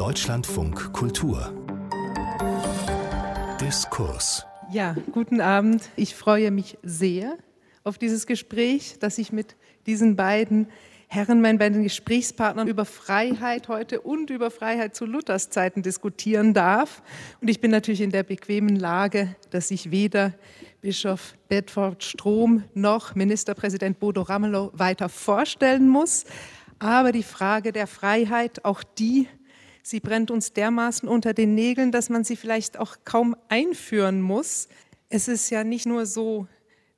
Deutschlandfunk Kultur Diskurs Ja, guten Abend. Ich freue mich sehr auf dieses Gespräch, das ich mit diesen beiden Herren, meinen beiden Gesprächspartnern über Freiheit heute und über Freiheit zu Luthers Zeiten diskutieren darf. Und ich bin natürlich in der bequemen Lage, dass ich weder Bischof Bedford Strom noch Ministerpräsident Bodo Ramelow weiter vorstellen muss. Aber die Frage der Freiheit, auch die, sie brennt uns dermaßen unter den Nägeln, dass man sie vielleicht auch kaum einführen muss. Es ist ja nicht nur so,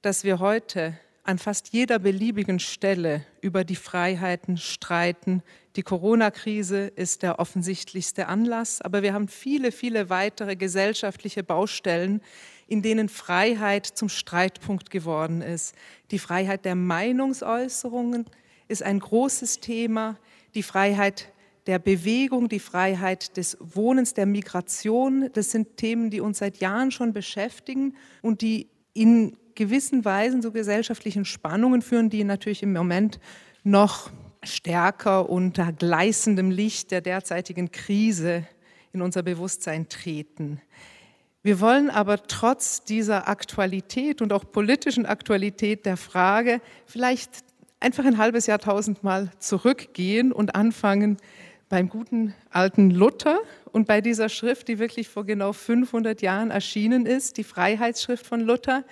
dass wir heute an fast jeder beliebigen Stelle über die Freiheiten streiten. Die Corona-Krise ist der offensichtlichste Anlass, aber wir haben viele, viele weitere gesellschaftliche Baustellen, in denen Freiheit zum Streitpunkt geworden ist. Die Freiheit der Meinungsäußerungen ist ein großes Thema, die Freiheit der Bewegung, die Freiheit des Wohnens, der Migration. Das sind Themen, die uns seit Jahren schon beschäftigen und die in gewissen Weisen zu gesellschaftlichen Spannungen führen, die natürlich im Moment noch stärker unter gleißendem Licht der derzeitigen Krise in unser Bewusstsein treten. Wir wollen aber trotz dieser Aktualität und auch politischen Aktualität der Frage vielleicht einfach ein halbes Jahrtausend mal zurückgehen und anfangen beim guten alten Luther und bei dieser Schrift, die wirklich vor genau 500 Jahren erschienen ist, die Freiheitsschrift von Luther,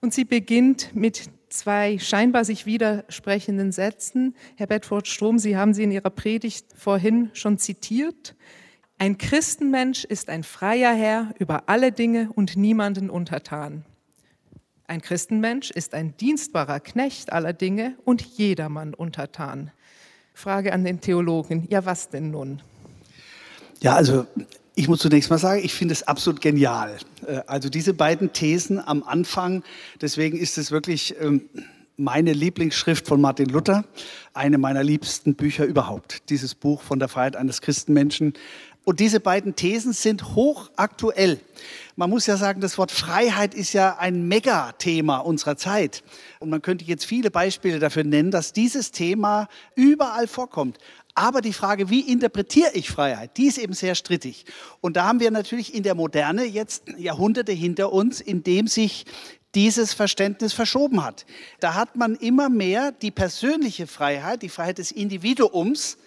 und sie beginnt mit zwei scheinbar sich widersprechenden Sätzen. Herr Bedford Strom, Sie haben sie in Ihrer Predigt vorhin schon zitiert. Ein Christenmensch ist ein freier Herr über alle Dinge und niemanden untertan. Ein Christenmensch ist ein dienstbarer Knecht aller Dinge und jedermann untertan. Frage an den Theologen, ja was denn nun? Ja, also ich muss zunächst mal sagen, ich finde es absolut genial. Äh, also diese beiden Thesen am Anfang, deswegen ist es wirklich ähm, meine Lieblingsschrift von Martin Luther, eine meiner liebsten Bücher überhaupt. Dieses Buch von der Freiheit eines Christenmenschen. Und diese beiden Thesen sind hochaktuell. Man muss ja sagen, das Wort Freiheit ist ja ein Megathema unserer Zeit. Und man könnte jetzt viele Beispiele dafür nennen, dass dieses Thema überall vorkommt. Aber die Frage, wie interpretiere ich Freiheit, die ist eben sehr strittig. Und da haben wir natürlich in der Moderne jetzt Jahrhunderte hinter uns, in dem sich dieses Verständnis verschoben hat. Da hat man immer mehr die persönliche Freiheit, die Freiheit des Individuums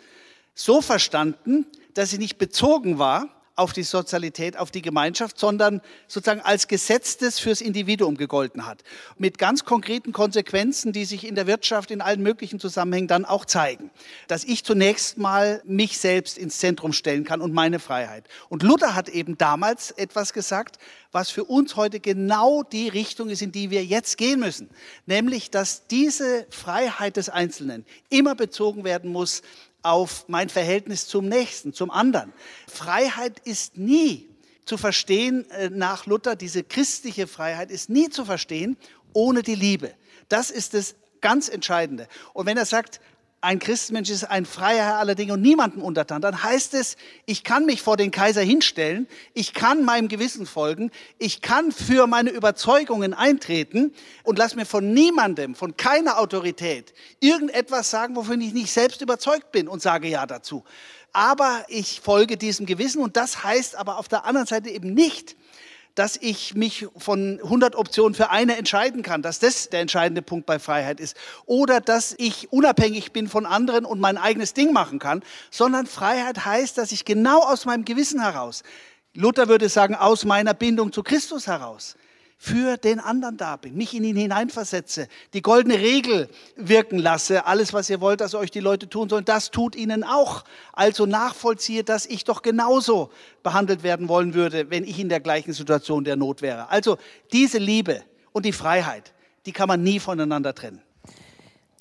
so verstanden, dass sie nicht bezogen war auf die Sozialität, auf die Gemeinschaft, sondern sozusagen als Gesetz, das fürs Individuum gegolten hat. Mit ganz konkreten Konsequenzen, die sich in der Wirtschaft in allen möglichen Zusammenhängen dann auch zeigen. Dass ich zunächst mal mich selbst ins Zentrum stellen kann und meine Freiheit. Und Luther hat eben damals etwas gesagt, was für uns heute genau die Richtung ist, in die wir jetzt gehen müssen. Nämlich, dass diese Freiheit des Einzelnen immer bezogen werden muss auf mein Verhältnis zum Nächsten, zum anderen. Freiheit ist nie zu verstehen äh, nach Luther, diese christliche Freiheit ist nie zu verstehen ohne die Liebe. Das ist das ganz Entscheidende. Und wenn er sagt, ein Christenmensch ist ein freier Herr aller Dinge und niemandem untertan, dann heißt es, ich kann mich vor den Kaiser hinstellen, ich kann meinem Gewissen folgen, ich kann für meine Überzeugungen eintreten und lass mir von niemandem, von keiner Autorität irgendetwas sagen, wovon ich nicht selbst überzeugt bin und sage ja dazu. Aber ich folge diesem Gewissen und das heißt aber auf der anderen Seite eben nicht, dass ich mich von 100 Optionen für eine entscheiden kann, dass das der entscheidende Punkt bei Freiheit ist. Oder dass ich unabhängig bin von anderen und mein eigenes Ding machen kann, sondern Freiheit heißt, dass ich genau aus meinem Gewissen heraus, Luther würde sagen, aus meiner Bindung zu Christus heraus, für den anderen da bin, mich in ihn hineinversetze, die goldene Regel wirken lasse, alles, was ihr wollt, dass euch die Leute tun sollen, das tut ihnen auch. Also nachvollziehe, dass ich doch genauso behandelt werden wollen würde, wenn ich in der gleichen Situation der Not wäre. Also diese Liebe und die Freiheit, die kann man nie voneinander trennen.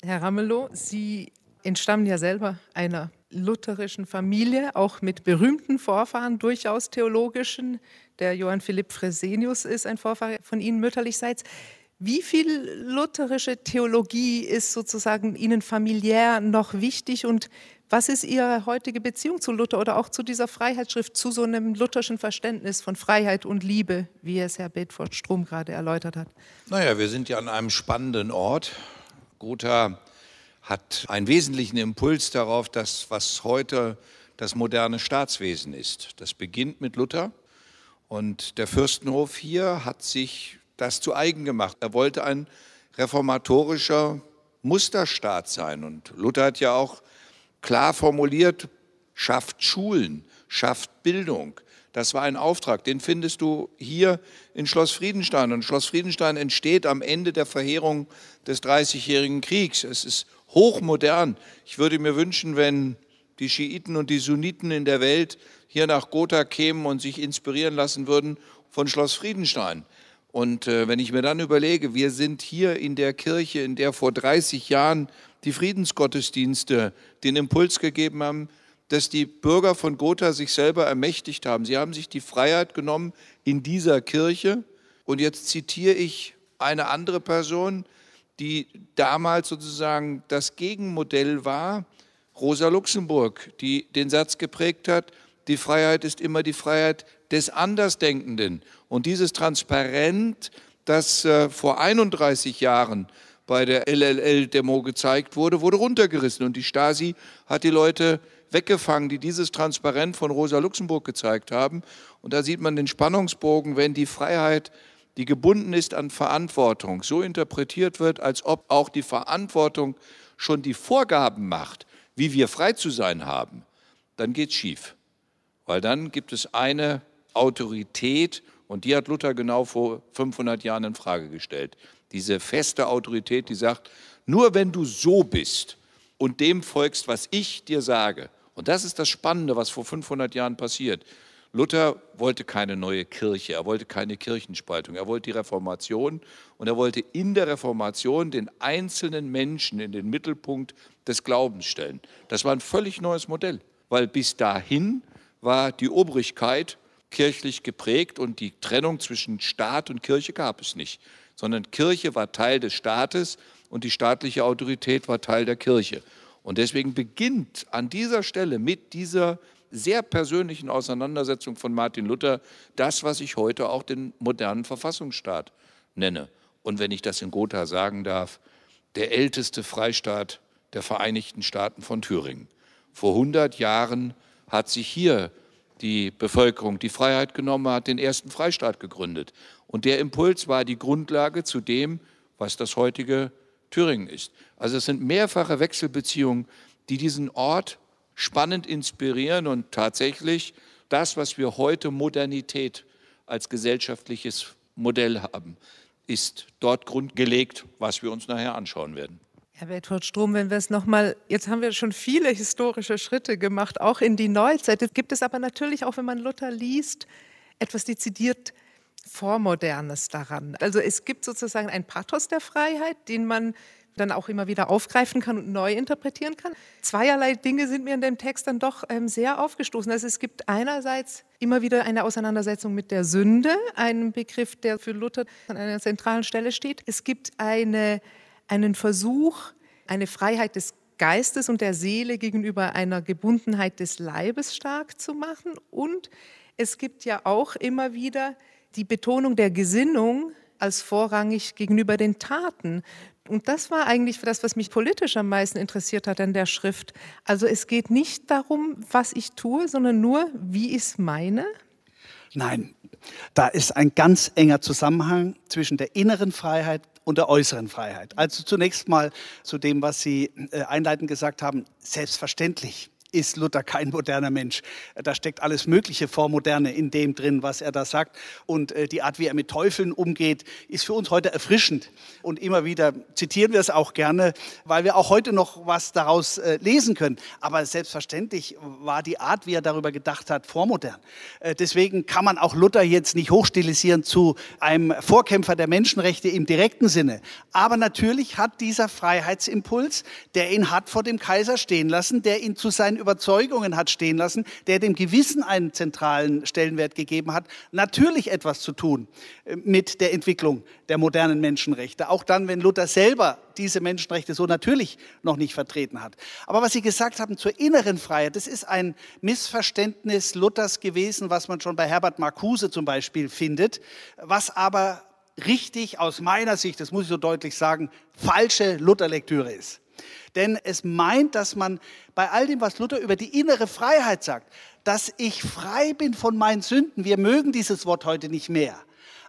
Herr Ramelow, Sie entstammen ja selber einer lutherischen Familie, auch mit berühmten Vorfahren, durchaus theologischen. Der Johann Philipp Fresenius ist ein Vorfahre von Ihnen mütterlichseits. Wie viel lutherische Theologie ist sozusagen Ihnen familiär noch wichtig und was ist Ihre heutige Beziehung zu Luther oder auch zu dieser Freiheitsschrift, zu so einem lutherschen Verständnis von Freiheit und Liebe, wie es Herr Bedford Strom gerade erläutert hat? Naja, wir sind ja an einem spannenden Ort. Gotha hat einen wesentlichen Impuls darauf, dass was heute das moderne Staatswesen ist. Das beginnt mit Luther und der Fürstenhof hier hat sich das zu eigen gemacht. Er wollte ein reformatorischer Musterstaat sein und Luther hat ja auch klar formuliert, schafft Schulen, schafft Bildung. Das war ein Auftrag, den findest du hier in Schloss Friedenstein. Und Schloss Friedenstein entsteht am Ende der Verheerung des Dreißigjährigen Kriegs. Es ist hochmodern. Ich würde mir wünschen, wenn die Schiiten und die Sunniten in der Welt hier nach Gotha kämen und sich inspirieren lassen würden von Schloss Friedenstein. Und äh, wenn ich mir dann überlege, wir sind hier in der Kirche, in der vor 30 Jahren die Friedensgottesdienste den Impuls gegeben haben, dass die Bürger von Gotha sich selber ermächtigt haben. Sie haben sich die Freiheit genommen in dieser Kirche. Und jetzt zitiere ich eine andere Person, die damals sozusagen das Gegenmodell war, Rosa Luxemburg, die den Satz geprägt hat, die Freiheit ist immer die Freiheit des Andersdenkenden. Und dieses Transparent, das äh, vor 31 Jahren bei der LLL-Demo gezeigt wurde, wurde runtergerissen. Und die Stasi hat die Leute weggefangen, die dieses Transparent von Rosa Luxemburg gezeigt haben. Und da sieht man den Spannungsbogen, wenn die Freiheit, die gebunden ist an Verantwortung, so interpretiert wird, als ob auch die Verantwortung schon die Vorgaben macht, wie wir frei zu sein haben, dann geht es schief. Weil dann gibt es eine Autorität, und die hat Luther genau vor 500 Jahren in Frage gestellt. Diese feste Autorität, die sagt, nur wenn du so bist und dem folgst, was ich dir sage, und das ist das Spannende, was vor 500 Jahren passiert. Luther wollte keine neue Kirche, er wollte keine Kirchenspaltung, er wollte die Reformation und er wollte in der Reformation den einzelnen Menschen in den Mittelpunkt des Glaubens stellen. Das war ein völlig neues Modell, weil bis dahin war die Obrigkeit kirchlich geprägt und die Trennung zwischen Staat und Kirche gab es nicht, sondern Kirche war Teil des Staates und die staatliche Autorität war Teil der Kirche. Und deswegen beginnt an dieser Stelle mit dieser sehr persönlichen Auseinandersetzung von Martin Luther das, was ich heute auch den modernen Verfassungsstaat nenne. Und wenn ich das in Gotha sagen darf, der älteste Freistaat der Vereinigten Staaten von Thüringen. Vor 100 Jahren hat sich hier die Bevölkerung die Freiheit genommen, hat den ersten Freistaat gegründet. Und der Impuls war die Grundlage zu dem, was das heutige Thüringen ist. Also es sind mehrfache Wechselbeziehungen, die diesen Ort spannend inspirieren und tatsächlich das, was wir heute Modernität als gesellschaftliches Modell haben, ist dort grundgelegt, was wir uns nachher anschauen werden. Herr Bedford Strom, wenn wir es nochmal, jetzt haben wir schon viele historische Schritte gemacht, auch in die Neuzeit. Es gibt es aber natürlich auch, wenn man Luther liest, etwas dezidiert Vormodernes daran. Also es gibt sozusagen ein Pathos der Freiheit, den man dann auch immer wieder aufgreifen kann und neu interpretieren kann. Zweierlei Dinge sind mir in dem Text dann doch ähm, sehr aufgestoßen. Also es gibt einerseits immer wieder eine Auseinandersetzung mit der Sünde, ein Begriff, der für Luther an einer zentralen Stelle steht. Es gibt eine, einen Versuch, eine Freiheit des Geistes und der Seele gegenüber einer Gebundenheit des Leibes stark zu machen. Und es gibt ja auch immer wieder die Betonung der Gesinnung als vorrangig gegenüber den Taten. Und das war eigentlich das, was mich politisch am meisten interessiert hat an der Schrift. Also es geht nicht darum, was ich tue, sondern nur, wie ich es meine. Nein, da ist ein ganz enger Zusammenhang zwischen der inneren Freiheit und der äußeren Freiheit. Also zunächst mal zu dem, was Sie äh, einleitend gesagt haben. Selbstverständlich ist Luther kein moderner Mensch. Da steckt alles Mögliche vor Moderne in dem drin, was er da sagt. Und äh, die Art, wie er mit Teufeln umgeht, ist für uns heute erfrischend. Und immer wieder zitieren wir es auch gerne, weil wir auch heute noch was daraus äh, lesen können. Aber selbstverständlich war die Art, wie er darüber gedacht hat, vormodern. Äh, deswegen kann man auch Luther jetzt nicht hochstilisieren zu einem Vorkämpfer der Menschenrechte im direkten Sinne. Aber natürlich hat dieser Freiheitsimpuls, der ihn hat vor dem Kaiser stehen lassen, der ihn zu seinen Überzeugungen hat stehen lassen, der dem Gewissen einen zentralen Stellenwert gegeben hat, natürlich etwas zu tun äh, mit der Entwicklung der modernen Menschenrechte. Auch dann, wenn Luther selber diese Menschenrechte so natürlich noch nicht vertreten hat. Aber was Sie gesagt haben zur inneren Freiheit, das ist ein Missverständnis Luthers gewesen, was man schon bei Herbert Marcuse zum Beispiel findet, was aber richtig aus meiner Sicht, das muss ich so deutlich sagen, falsche Lutherlektüre ist. Denn es meint, dass man bei all dem, was Luther über die innere Freiheit sagt, dass ich frei bin von meinen Sünden. Wir mögen dieses Wort heute nicht mehr.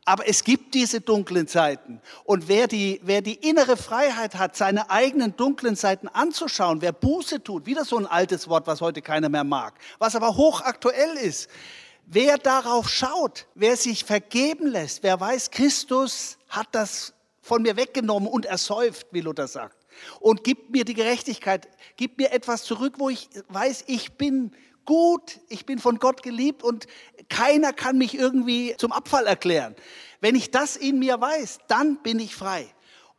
Aber es gibt diese dunklen Seiten. Und wer die, wer die innere Freiheit hat, seine eigenen dunklen Seiten anzuschauen, wer Buße tut, wieder so ein altes Wort, was heute keiner mehr mag, was aber hochaktuell ist, wer darauf schaut, wer sich vergeben lässt, wer weiß, Christus hat das von mir weggenommen und ersäuft, wie Luther sagt, und gibt mir die Gerechtigkeit, gibt mir etwas zurück, wo ich weiß, ich bin gut, ich bin von Gott geliebt und keiner kann mich irgendwie zum Abfall erklären. Wenn ich das in mir weiß, dann bin ich frei.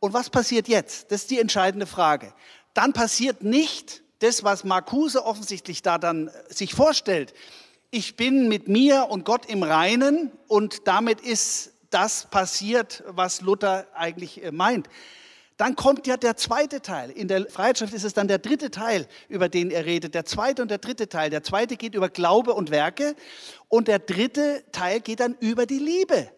Und was passiert jetzt? Das ist die entscheidende Frage. Dann passiert nicht das, was Marcuse offensichtlich da dann äh, sich vorstellt. Ich bin mit mir und Gott im Reinen und damit ist das passiert, was Luther eigentlich äh, meint. Dann kommt ja der zweite Teil. In der Freiheitsschrift ist es dann der dritte Teil, über den er redet. Der zweite und der dritte Teil. Der zweite geht über Glaube und Werke und der dritte Teil geht dann über die Liebe.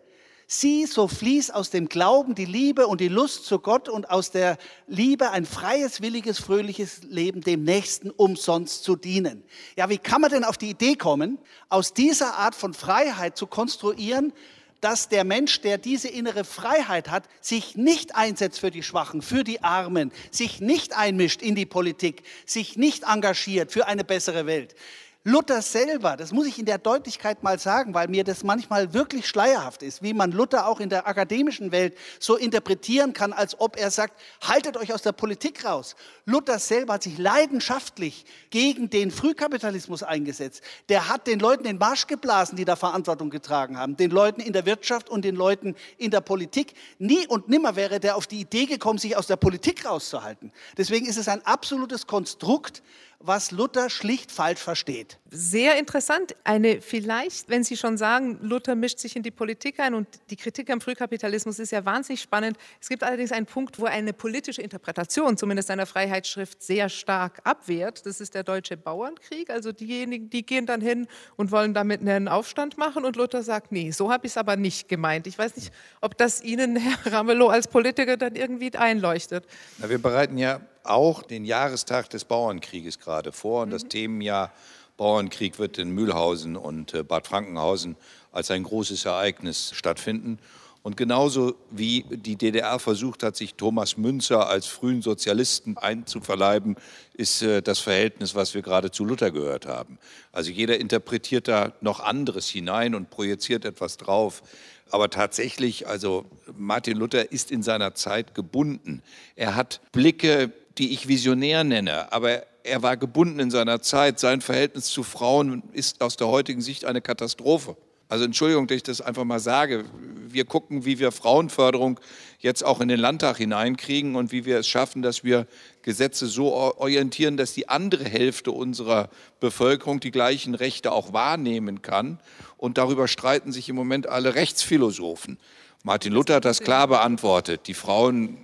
Sieh, so fließt aus dem Glauben die Liebe und die Lust zu Gott und aus der Liebe ein freies, williges, fröhliches Leben dem Nächsten umsonst zu dienen. Ja, wie kann man denn auf die Idee kommen, aus dieser Art von Freiheit zu konstruieren, dass der Mensch, der diese innere Freiheit hat, sich nicht einsetzt für die Schwachen, für die Armen, sich nicht einmischt in die Politik, sich nicht engagiert für eine bessere Welt. Luther selber, das muss ich in der Deutlichkeit mal sagen, weil mir das manchmal wirklich schleierhaft ist, wie man Luther auch in der akademischen Welt so interpretieren kann, als ob er sagt, haltet euch aus der Politik raus. Luther selber hat sich leidenschaftlich gegen den Frühkapitalismus eingesetzt. Der hat den Leuten den Marsch geblasen, die da Verantwortung getragen haben, den Leuten in der Wirtschaft und den Leuten in der Politik. Nie und nimmer wäre der auf die Idee gekommen, sich aus der Politik rauszuhalten. Deswegen ist es ein absolutes Konstrukt, was Luther schlicht falsch versteht. Sehr interessant. Eine vielleicht, wenn Sie schon sagen, Luther mischt sich in die Politik ein und die Kritik am Frühkapitalismus ist ja wahnsinnig spannend. Es gibt allerdings einen Punkt, wo eine politische Interpretation, zumindest einer Freiheitsschrift, sehr stark abwehrt. Das ist der deutsche Bauernkrieg. Also diejenigen, die gehen dann hin und wollen damit einen Aufstand machen und Luther sagt, nee, so habe ich es aber nicht gemeint. Ich weiß nicht, ob das Ihnen, Herr Ramelow, als Politiker dann irgendwie einleuchtet. Na, wir bereiten ja auch den Jahrestag des Bauernkrieges gerade vor. Und das mhm. Themenjahr Bauernkrieg wird in Mühlhausen und äh, Bad Frankenhausen als ein großes Ereignis stattfinden. Und genauso wie die DDR versucht hat, sich Thomas Münzer als frühen Sozialisten einzuverleiben, ist äh, das Verhältnis, was wir gerade zu Luther gehört haben. Also jeder interpretiert da noch anderes hinein und projiziert etwas drauf. Aber tatsächlich, also Martin Luther ist in seiner Zeit gebunden. Er hat Blicke, die ich visionär nenne, aber er war gebunden in seiner Zeit. Sein Verhältnis zu Frauen ist aus der heutigen Sicht eine Katastrophe. Also Entschuldigung, dass ich das einfach mal sage. Wir gucken, wie wir Frauenförderung jetzt auch in den Landtag hineinkriegen und wie wir es schaffen, dass wir Gesetze so orientieren, dass die andere Hälfte unserer Bevölkerung die gleichen Rechte auch wahrnehmen kann. Und darüber streiten sich im Moment alle Rechtsphilosophen. Martin Luther hat das klar beantwortet. Die Frauen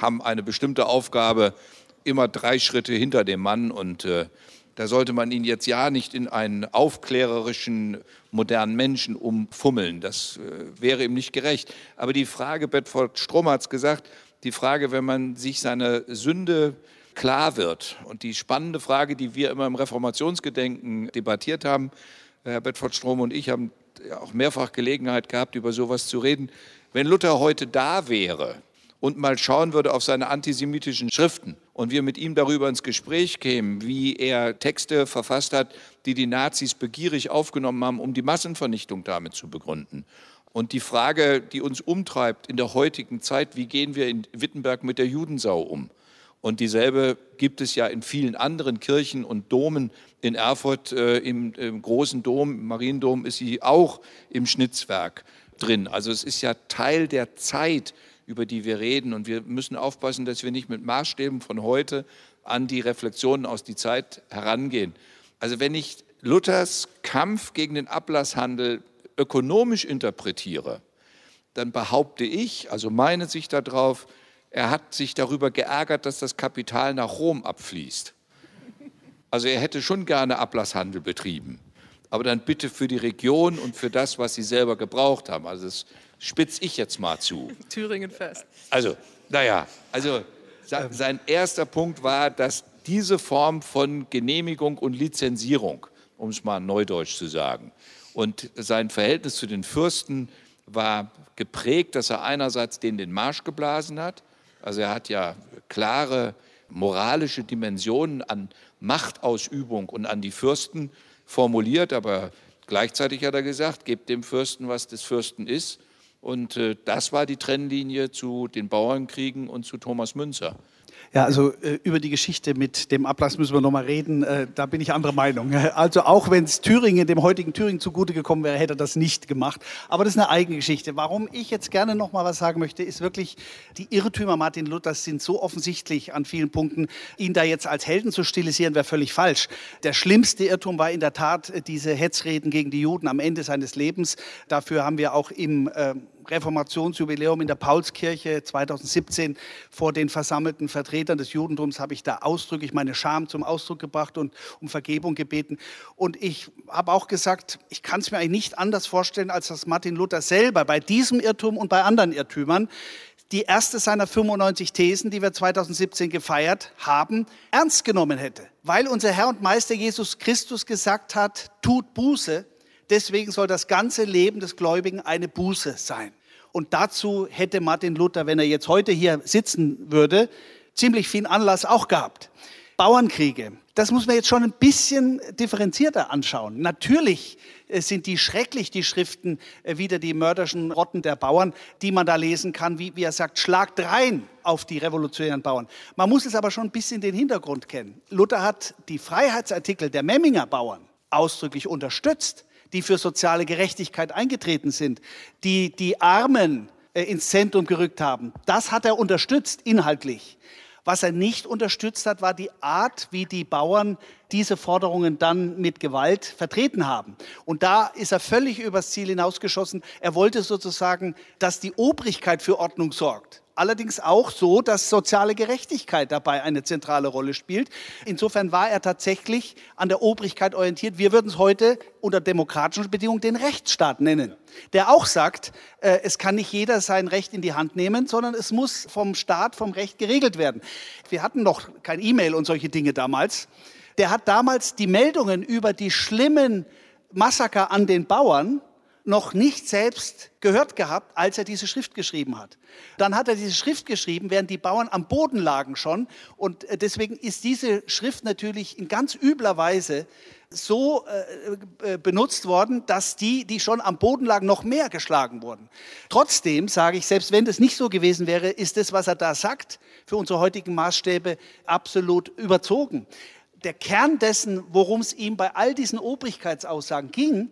haben eine bestimmte Aufgabe immer drei Schritte hinter dem Mann und äh, da sollte man ihn jetzt ja nicht in einen aufklärerischen, modernen Menschen umfummeln. Das äh, wäre ihm nicht gerecht. Aber die Frage, Bedford Strom hat es gesagt, die Frage, wenn man sich seiner Sünde klar wird und die spannende Frage, die wir immer im Reformationsgedenken debattiert haben, Herr Bedford Strom und ich haben auch mehrfach Gelegenheit gehabt, über sowas zu reden. Wenn Luther heute da wäre, und mal schauen würde auf seine antisemitischen Schriften und wir mit ihm darüber ins Gespräch kämen, wie er Texte verfasst hat, die die Nazis begierig aufgenommen haben, um die Massenvernichtung damit zu begründen. Und die Frage, die uns umtreibt in der heutigen Zeit, wie gehen wir in Wittenberg mit der Judensau um? Und dieselbe gibt es ja in vielen anderen Kirchen und Domen. In Erfurt äh, im, im, großen Dom, im Mariendom, ist sie auch im Schnitzwerk drin. Also es ist ja Teil der Zeit, über die wir reden. Und wir müssen aufpassen, dass wir nicht mit Maßstäben von heute an die Reflexionen aus die Zeit herangehen. Also wenn ich Luthers Kampf gegen den Ablasshandel ökonomisch interpretiere, dann behaupte ich, also meine Sicht darauf, er hat sich darüber geärgert, dass das Kapital nach Rom abfließt. Also er hätte schon gerne Ablasshandel betrieben, aber dann bitte für die Region und für das, was sie selber gebraucht haben. Also das spitze ich jetzt mal zu. Thüringen fest. Also, naja, also Sein erster Punkt war, dass diese Form von Genehmigung und Lizenzierung, um es mal neudeutsch zu sagen, und sein Verhältnis zu den Fürsten war geprägt, dass er einerseits denen den Marsch geblasen hat, also er hat ja klare moralische Dimensionen an Machtausübung und an die Fürsten formuliert, aber gleichzeitig hat er gesagt, gebt dem Fürsten, was des Fürsten ist. Und äh, das war die Trennlinie zu den Bauernkriegen und zu Thomas Münzer. Ja, also äh, über die Geschichte mit dem Ablass müssen wir nochmal reden. Äh, da bin ich anderer Meinung. Also auch wenn es Thüringen, dem heutigen Thüringen zugute gekommen wäre, hätte er das nicht gemacht. Aber das ist eine eigene Geschichte. Warum ich jetzt gerne nochmal was sagen möchte, ist wirklich, die Irrtümer Martin Luthers sind so offensichtlich an vielen Punkten. Ihn da jetzt als Helden zu stilisieren, wäre völlig falsch. Der schlimmste Irrtum war in der Tat äh, diese Hetzreden gegen die Juden am Ende seines Lebens. Dafür haben wir auch im äh, Reformationsjubiläum in der Paulskirche 2017 vor den versammelten Vertretern des Judentums habe ich da ausdrücklich meine Scham zum Ausdruck gebracht und um Vergebung gebeten. Und ich habe auch gesagt, ich kann es mir eigentlich nicht anders vorstellen, als dass Martin Luther selber bei diesem Irrtum und bei anderen Irrtümern die erste seiner 95 Thesen, die wir 2017 gefeiert haben, ernst genommen hätte. Weil unser Herr und Meister Jesus Christus gesagt hat, tut Buße, Deswegen soll das ganze Leben des Gläubigen eine Buße sein. Und dazu hätte Martin Luther, wenn er jetzt heute hier sitzen würde, ziemlich viel Anlass auch gehabt. Bauernkriege, das muss man jetzt schon ein bisschen differenzierter anschauen. Natürlich äh, sind die schrecklich, die Schriften, äh, wieder die mörderischen Rotten der Bauern, die man da lesen kann, wie, wie er sagt, schlagt rein auf die revolutionären Bauern. Man muss es aber schon ein bisschen den Hintergrund kennen. Luther hat die Freiheitsartikel der Memminger Bauern ausdrücklich unterstützt die für soziale Gerechtigkeit eingetreten sind, die die Armen äh, ins Zentrum gerückt haben. Das hat er unterstützt inhaltlich. Was er nicht unterstützt hat, war die Art, wie die Bauern diese Forderungen dann mit Gewalt vertreten haben. Und da ist er völlig übers Ziel hinausgeschossen. Er wollte sozusagen, dass die Obrigkeit für Ordnung sorgt allerdings auch so, dass soziale Gerechtigkeit dabei eine zentrale Rolle spielt. Insofern war er tatsächlich an der Obrigkeit orientiert. Wir würden es heute unter demokratischen Bedingungen den Rechtsstaat nennen, der auch sagt, äh, es kann nicht jeder sein Recht in die Hand nehmen, sondern es muss vom Staat, vom Recht geregelt werden. Wir hatten noch kein E-Mail und solche Dinge damals. Der hat damals die Meldungen über die schlimmen Massaker an den Bauern noch nicht selbst gehört gehabt, als er diese Schrift geschrieben hat. Dann hat er diese Schrift geschrieben, während die Bauern am Boden lagen schon. Und äh, deswegen ist diese Schrift natürlich in ganz übler Weise so äh, äh, benutzt worden, dass die, die schon am Boden lagen, noch mehr geschlagen wurden. Trotzdem sage ich, selbst wenn das nicht so gewesen wäre, ist das, was er da sagt, für unsere heutigen Maßstäbe absolut überzogen. Der Kern dessen, worum es ihm bei all diesen Obrigkeitsaussagen ging,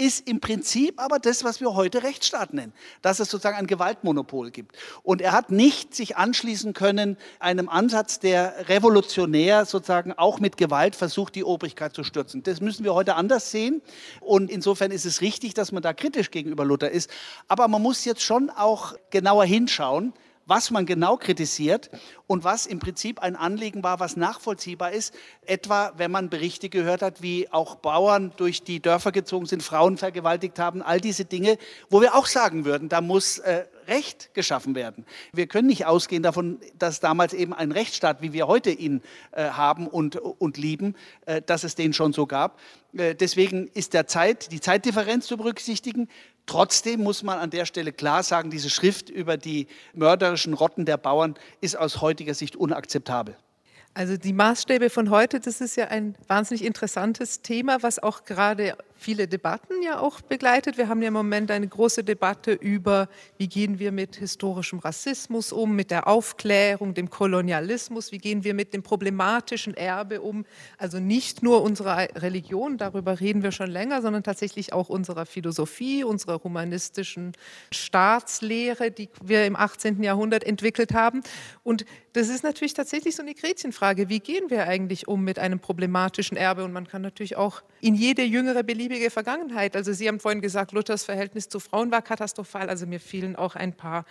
ist im Prinzip aber das, was wir heute Rechtsstaat nennen, dass es sozusagen ein Gewaltmonopol gibt. Und er hat nicht sich anschließen können einem Ansatz, der revolutionär sozusagen auch mit Gewalt versucht, die Obrigkeit zu stürzen. Das müssen wir heute anders sehen. Und insofern ist es richtig, dass man da kritisch gegenüber Luther ist. Aber man muss jetzt schon auch genauer hinschauen, was man genau kritisiert und was im Prinzip ein Anliegen war, was nachvollziehbar ist. Etwa, wenn man Berichte gehört hat, wie auch Bauern durch die Dörfer gezogen sind, Frauen vergewaltigt haben, all diese Dinge, wo wir auch sagen würden, da muss äh, Recht geschaffen werden. Wir können nicht ausgehen davon, dass damals eben ein Rechtsstaat, wie wir heute ihn äh, haben und, und lieben, äh, dass es den schon so gab. Äh, deswegen ist der Zeit, die Zeitdifferenz zu berücksichtigen. Trotzdem muss man an der Stelle klar sagen, diese Schrift über die mörderischen Rotten der Bauern ist aus heutiger Sicht unakzeptabel. Also die Maßstäbe von heute, das ist ja ein wahnsinnig interessantes Thema, was auch gerade viele Debatten ja auch begleitet. Wir haben ja im Moment eine große Debatte über, wie gehen wir mit historischem Rassismus um, mit der Aufklärung, dem Kolonialismus, wie gehen wir mit dem problematischen Erbe um. Also nicht nur unserer Religion, darüber reden wir schon länger, sondern tatsächlich auch unserer Philosophie, unserer humanistischen Staatslehre, die wir im 18. Jahrhundert entwickelt haben. Und das ist natürlich tatsächlich so eine Gretchenfrage. Wie gehen wir eigentlich um mit einem problematischen Erbe? Und man kann natürlich auch in jede jüngere beliebige Vergangenheit, also Sie haben vorhin gesagt, Luthers Verhältnis zu Frauen war katastrophal. Also mir fielen auch ein paar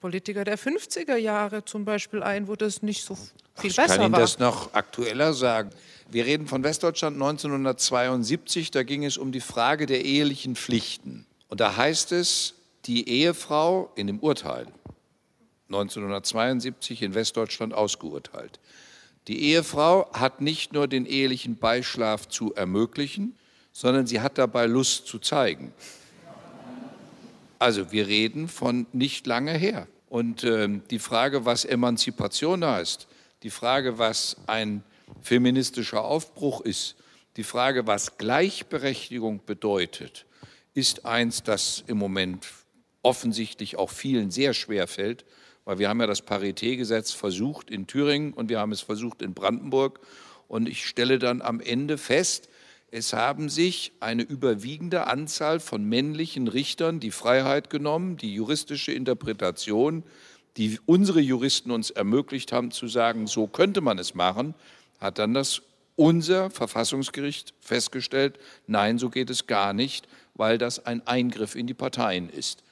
Politiker der 50er Jahre zum Beispiel ein, wo das nicht so viel Ach, besser war. Ich kann Ihnen war. das noch aktueller sagen. Wir reden von Westdeutschland 1972, da ging es um die Frage der ehelichen Pflichten. Und da heißt es, die Ehefrau in dem Urteil 1972 in Westdeutschland ausgeurteilt. Die Ehefrau hat nicht nur den ehelichen Beischlaf zu ermöglichen, sondern sie hat dabei Lust zu zeigen. Also wir reden von nicht lange her. Und äh, die Frage, was Emanzipation heißt, die Frage, was ein feministischer Aufbruch ist, die Frage, was Gleichberechtigung bedeutet, ist eins, das im Moment offensichtlich auch vielen sehr schwer fällt, weil wir haben ja das Paritätgesetz versucht in Thüringen und wir haben es versucht in Brandenburg. Und ich stelle dann am Ende fest, es haben sich eine überwiegende Anzahl von männlichen Richtern die Freiheit genommen, die juristische Interpretation, die unsere Juristen uns ermöglicht haben zu sagen, so könnte man es machen, hat dann das unser Verfassungsgericht festgestellt, nein, so geht es gar nicht, weil das ein Eingriff in die Parteien ist.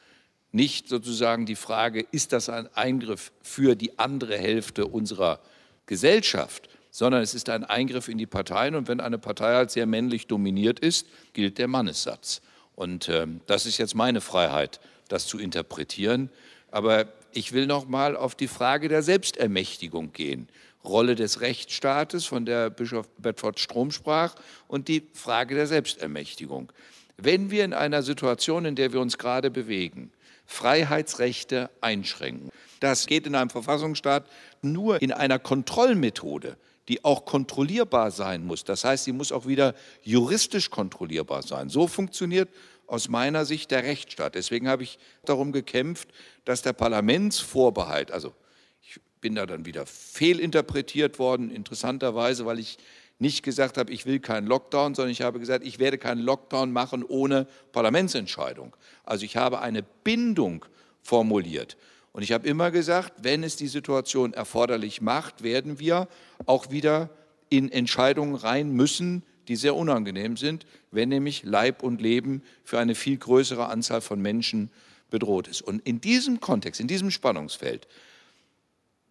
Nicht sozusagen die Frage, ist das ein Eingriff für die andere Hälfte unserer Gesellschaft, sondern es ist ein Eingriff in die Parteien. Und wenn eine Partei halt sehr männlich dominiert ist, gilt der Mannessatz. Und äh, das ist jetzt meine Freiheit, das zu interpretieren. Aber ich will noch mal auf die Frage der Selbstermächtigung gehen. Rolle des Rechtsstaates, von der Bischof Bedford Strom sprach, und die Frage der Selbstermächtigung. Wenn wir in einer Situation, in der wir uns gerade bewegen, Freiheitsrechte einschränken, das geht in einem Verfassungsstaat nur in einer Kontrollmethode, die auch kontrollierbar sein muss. Das heißt, sie muss auch wieder juristisch kontrollierbar sein. So funktioniert aus meiner Sicht der Rechtsstaat. Deswegen habe ich darum gekämpft, dass der Parlamentsvorbehalt, also ich bin da dann wieder fehlinterpretiert worden, interessanterweise, weil ich nicht gesagt habe, ich will keinen Lockdown, sondern ich habe gesagt, ich werde keinen Lockdown machen ohne Parlamentsentscheidung. Also ich habe eine Bindung formuliert. Und ich habe immer gesagt, wenn es die Situation erforderlich macht, werden wir auch wieder in Entscheidungen rein müssen, die sehr unangenehm sind, wenn nämlich Leib und Leben für eine viel größere Anzahl von Menschen bedroht ist. Und in diesem Kontext, in diesem Spannungsfeld,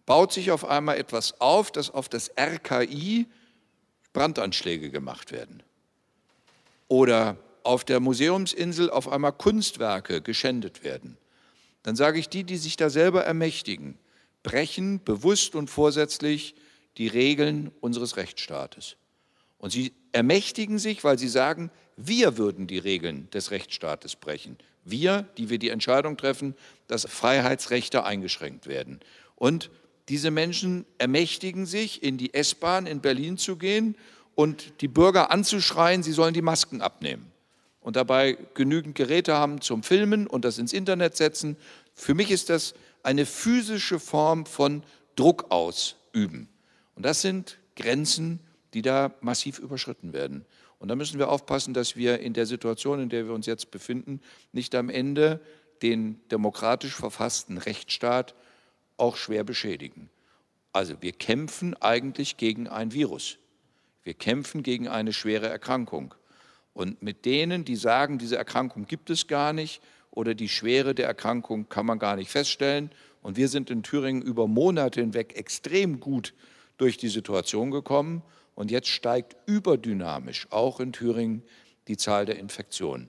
baut sich auf einmal etwas auf, dass auf das RKI Brandanschläge gemacht werden. Oder auf der Museumsinsel auf einmal Kunstwerke geschändet werden. Dann sage ich, die, die sich da selber ermächtigen, brechen bewusst und vorsätzlich die Regeln unseres Rechtsstaates. Und sie ermächtigen sich, weil sie sagen, wir würden die Regeln des Rechtsstaates brechen. Wir, die wir die Entscheidung treffen, dass Freiheitsrechte eingeschränkt werden. Und diese Menschen ermächtigen sich, in die S-Bahn in Berlin zu gehen und die Bürger anzuschreien, sie sollen die Masken abnehmen. Und dabei genügend Geräte haben zum Filmen und das ins Internet setzen. Für mich ist das eine physische Form von Druck ausüben. Und das sind Grenzen, die da massiv überschritten werden. Und da müssen wir aufpassen, dass wir in der Situation, in der wir uns jetzt befinden, nicht am Ende den demokratisch verfassten Rechtsstaat auch schwer beschädigen. Also wir kämpfen eigentlich gegen ein Virus. Wir kämpfen gegen eine schwere Erkrankung. Und mit denen, die sagen, diese Erkrankung gibt es gar nicht oder die Schwere der Erkrankung kann man gar nicht feststellen. Und wir sind in Thüringen über Monate hinweg extrem gut durch die Situation gekommen. Und jetzt steigt überdynamisch auch in Thüringen die Zahl der Infektionen.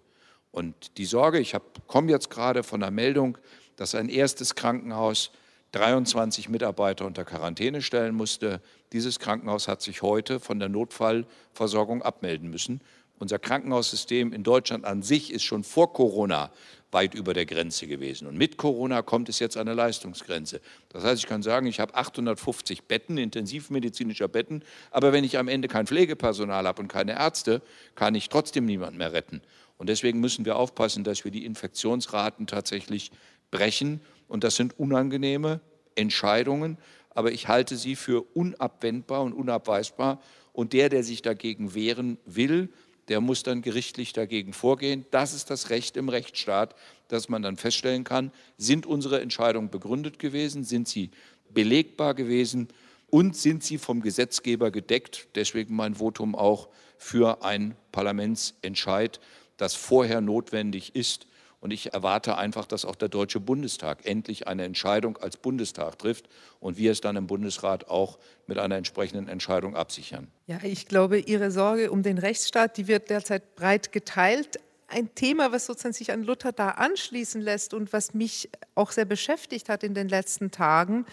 Und die Sorge, ich komme jetzt gerade von der Meldung, dass ein erstes Krankenhaus 23 Mitarbeiter unter Quarantäne stellen musste. Dieses Krankenhaus hat sich heute von der Notfallversorgung abmelden müssen. Unser Krankenhaussystem in Deutschland an sich ist schon vor Corona weit über der Grenze gewesen. Und mit Corona kommt es jetzt an eine Leistungsgrenze. Das heißt, ich kann sagen, ich habe 850 Betten, intensivmedizinischer Betten, aber wenn ich am Ende kein Pflegepersonal habe und keine Ärzte, kann ich trotzdem niemanden mehr retten. Und deswegen müssen wir aufpassen, dass wir die Infektionsraten tatsächlich brechen. Und das sind unangenehme Entscheidungen, aber ich halte sie für unabwendbar und unabweisbar. Und der, der sich dagegen wehren will, der muss dann gerichtlich dagegen vorgehen. Das ist das Recht im Rechtsstaat, dass man dann feststellen kann, sind unsere Entscheidungen begründet gewesen, sind sie belegbar gewesen und sind sie vom Gesetzgeber gedeckt. Deswegen mein Votum auch für einen Parlamentsentscheid, das vorher notwendig ist und ich erwarte einfach, dass auch der Deutsche Bundestag endlich eine Entscheidung als Bundestag trifft und wir es dann im Bundesrat auch mit einer entsprechenden Entscheidung absichern. Ja, ich glaube, Ihre Sorge um den Rechtsstaat, die wird derzeit breit geteilt. ein Thema, was sozusagen sich an Luther da anschließen lässt und was mich auch sehr beschäftigt hat in den letzten Tagen,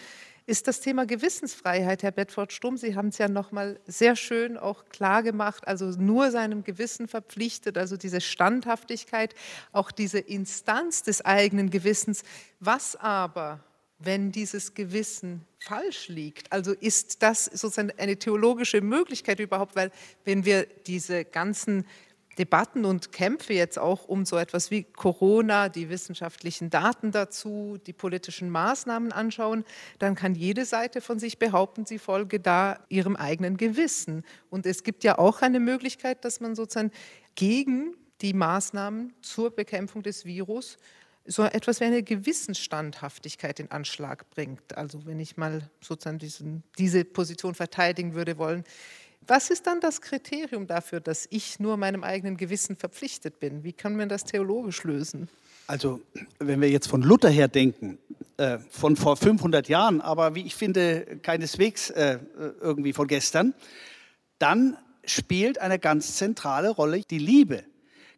ist das Thema Gewissensfreiheit. Herr Bedford-Stumm, Sie haben es ja nochmal sehr schön auch klar gemacht, also nur seinem Gewissen verpflichtet, also diese Standhaftigkeit, auch diese Instanz des eigenen Gewissens. Was aber, wenn dieses Gewissen falsch liegt? Also ist das sozusagen eine theologische Möglichkeit überhaupt, weil wenn wir diese ganzen Debatten und Kämpfe jetzt auch um so etwas wie Corona, die wissenschaftlichen Daten dazu, die politischen Maßnahmen anschauen, dann kann jede Seite von sich behaupten, sie folge da ihrem eigenen Gewissen. Und es gibt ja auch eine Möglichkeit, dass man sozusagen gegen die Maßnahmen zur Bekämpfung des Virus so etwas wie eine Gewissensstandhaftigkeit in Anschlag bringt. Also wenn ich mal sozusagen diesen, diese Position verteidigen würde wollen, was ist dann das Kriterium dafür, dass ich nur meinem eigenen Gewissen verpflichtet bin? Wie kann man das theologisch lösen? Also, wenn wir jetzt von Luther her denken, äh, von vor 500 Jahren, aber wie ich finde, keineswegs äh, irgendwie von gestern, dann spielt eine ganz zentrale Rolle die Liebe.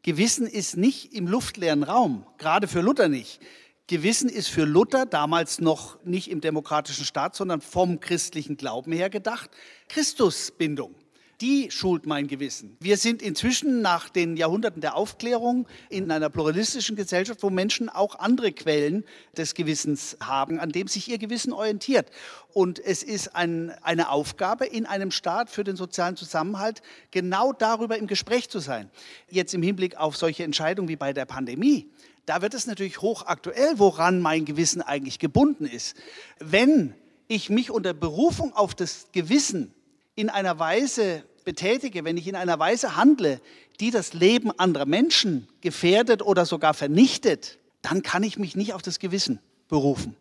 Gewissen ist nicht im luftleeren Raum, gerade für Luther nicht. Gewissen ist für Luther damals noch nicht im demokratischen Staat, sondern vom christlichen Glauben her gedacht. Christusbindung, die schult mein Gewissen. Wir sind inzwischen nach den Jahrhunderten der Aufklärung in einer pluralistischen Gesellschaft, wo Menschen auch andere Quellen des Gewissens haben, an dem sich ihr Gewissen orientiert. Und es ist ein, eine Aufgabe in einem Staat für den sozialen Zusammenhalt, genau darüber im Gespräch zu sein. Jetzt im Hinblick auf solche Entscheidungen wie bei der Pandemie da wird es natürlich hochaktuell, woran mein Gewissen eigentlich gebunden ist. Wenn ich mich unter Berufung auf das Gewissen in einer Weise betätige, wenn ich in einer Weise handle, die das Leben anderer Menschen gefährdet oder sogar vernichtet, dann kann ich mich nicht auf das Gewissen berufen.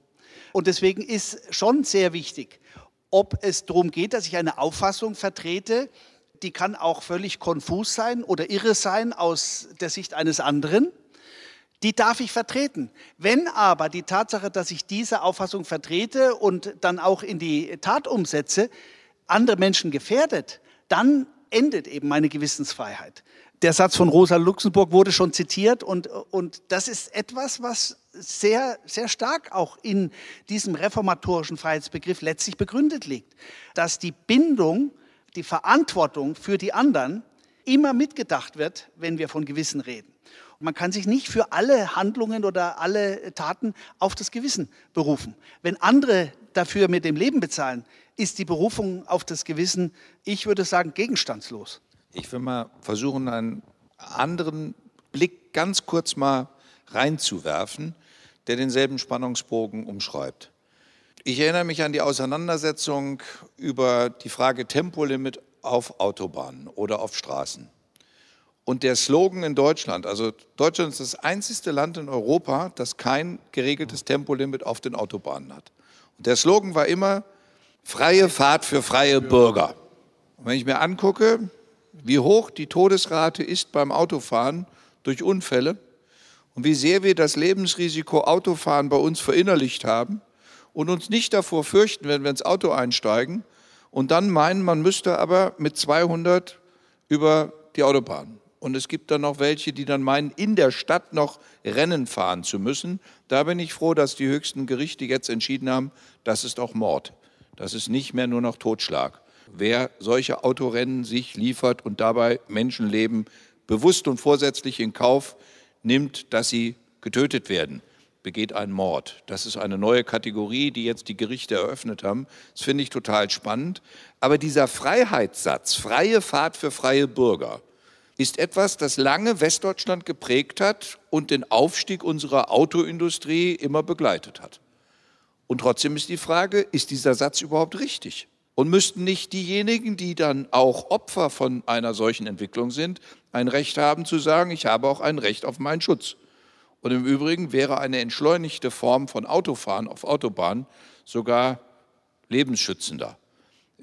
Und deswegen ist schon sehr wichtig, ob es darum geht, dass ich eine Auffassung vertrete, die kann auch völlig konfus sein oder irre sein aus der Sicht eines anderen die darf ich vertreten. Wenn aber die Tatsache, dass ich diese Auffassung vertrete und dann auch in die Tat umsetze, andere Menschen gefährdet, dann endet eben meine Gewissensfreiheit. Der Satz von Rosa Luxemburg wurde schon zitiert und, und das ist etwas, was sehr, sehr stark auch in diesem reformatorischen Freiheitsbegriff letztlich begründet liegt, dass die Bindung, die Verantwortung für die anderen immer mitgedacht wird, wenn wir von Gewissen reden. Man kann sich nicht für alle Handlungen oder alle Taten auf das Gewissen berufen. Wenn andere dafür mit dem Leben bezahlen, ist die Berufung auf das Gewissen, ich würde sagen, gegenstandslos. Ich will mal versuchen, einen anderen Blick ganz kurz mal reinzuwerfen, der denselben Spannungsbogen umschreibt. Ich erinnere mich an die Auseinandersetzung über die Frage Tempolimit auf Autobahnen oder auf Straßen. Und der Slogan in Deutschland, also Deutschland ist das einzige Land in Europa, das kein geregeltes Tempolimit auf den Autobahnen hat. Und der Slogan war immer freie Fahrt für freie Bürger. Und wenn ich mir angucke, wie hoch die Todesrate ist beim Autofahren durch Unfälle und wie sehr wir das Lebensrisiko Autofahren bei uns verinnerlicht haben und uns nicht davor fürchten, wenn wir ins Auto einsteigen und dann meinen, man müsste aber mit 200 über die Autobahn. Und es gibt dann noch welche, die dann meinen, in der Stadt noch Rennen fahren zu müssen. Da bin ich froh, dass die höchsten Gerichte jetzt entschieden haben, das ist auch Mord. Das ist nicht mehr nur noch Totschlag. Wer solche Autorennen sich liefert und dabei Menschenleben bewusst und vorsätzlich in Kauf nimmt, dass sie getötet werden, begeht einen Mord. Das ist eine neue Kategorie, die jetzt die Gerichte eröffnet haben. Das finde ich total spannend. Aber dieser Freiheitssatz, freie Fahrt für freie Bürger, ist etwas, das lange Westdeutschland geprägt hat und den Aufstieg unserer Autoindustrie immer begleitet hat. Und trotzdem ist die Frage, ist dieser Satz überhaupt richtig? Und müssten nicht diejenigen, die dann auch Opfer von einer solchen Entwicklung sind, ein Recht haben zu sagen, ich habe auch ein Recht auf meinen Schutz? Und im Übrigen wäre eine entschleunigte Form von Autofahren auf Autobahnen sogar lebensschützender.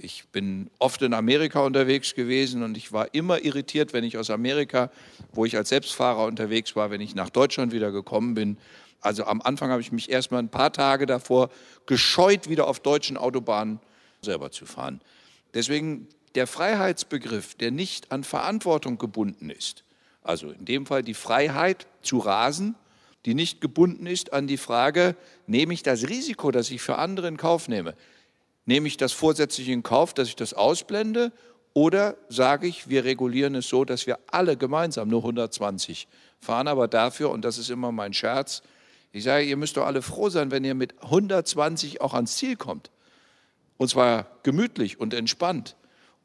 Ich bin oft in Amerika unterwegs gewesen und ich war immer irritiert, wenn ich aus Amerika, wo ich als Selbstfahrer unterwegs war, wenn ich nach Deutschland wieder gekommen bin. Also am Anfang habe ich mich erst mal ein paar Tage davor gescheut, wieder auf deutschen Autobahnen selber zu fahren. Deswegen der Freiheitsbegriff, der nicht an Verantwortung gebunden ist, Also in dem Fall die Freiheit zu rasen, die nicht gebunden ist an die Frage, nehme ich das Risiko, das ich für andere in Kauf nehme, nehme ich das vorsätzlich in Kauf, dass ich das ausblende oder sage ich, wir regulieren es so, dass wir alle gemeinsam nur 120 fahren, aber dafür, und das ist immer mein Scherz, ich sage, ihr müsst doch alle froh sein, wenn ihr mit 120 auch ans Ziel kommt. Und zwar gemütlich und entspannt.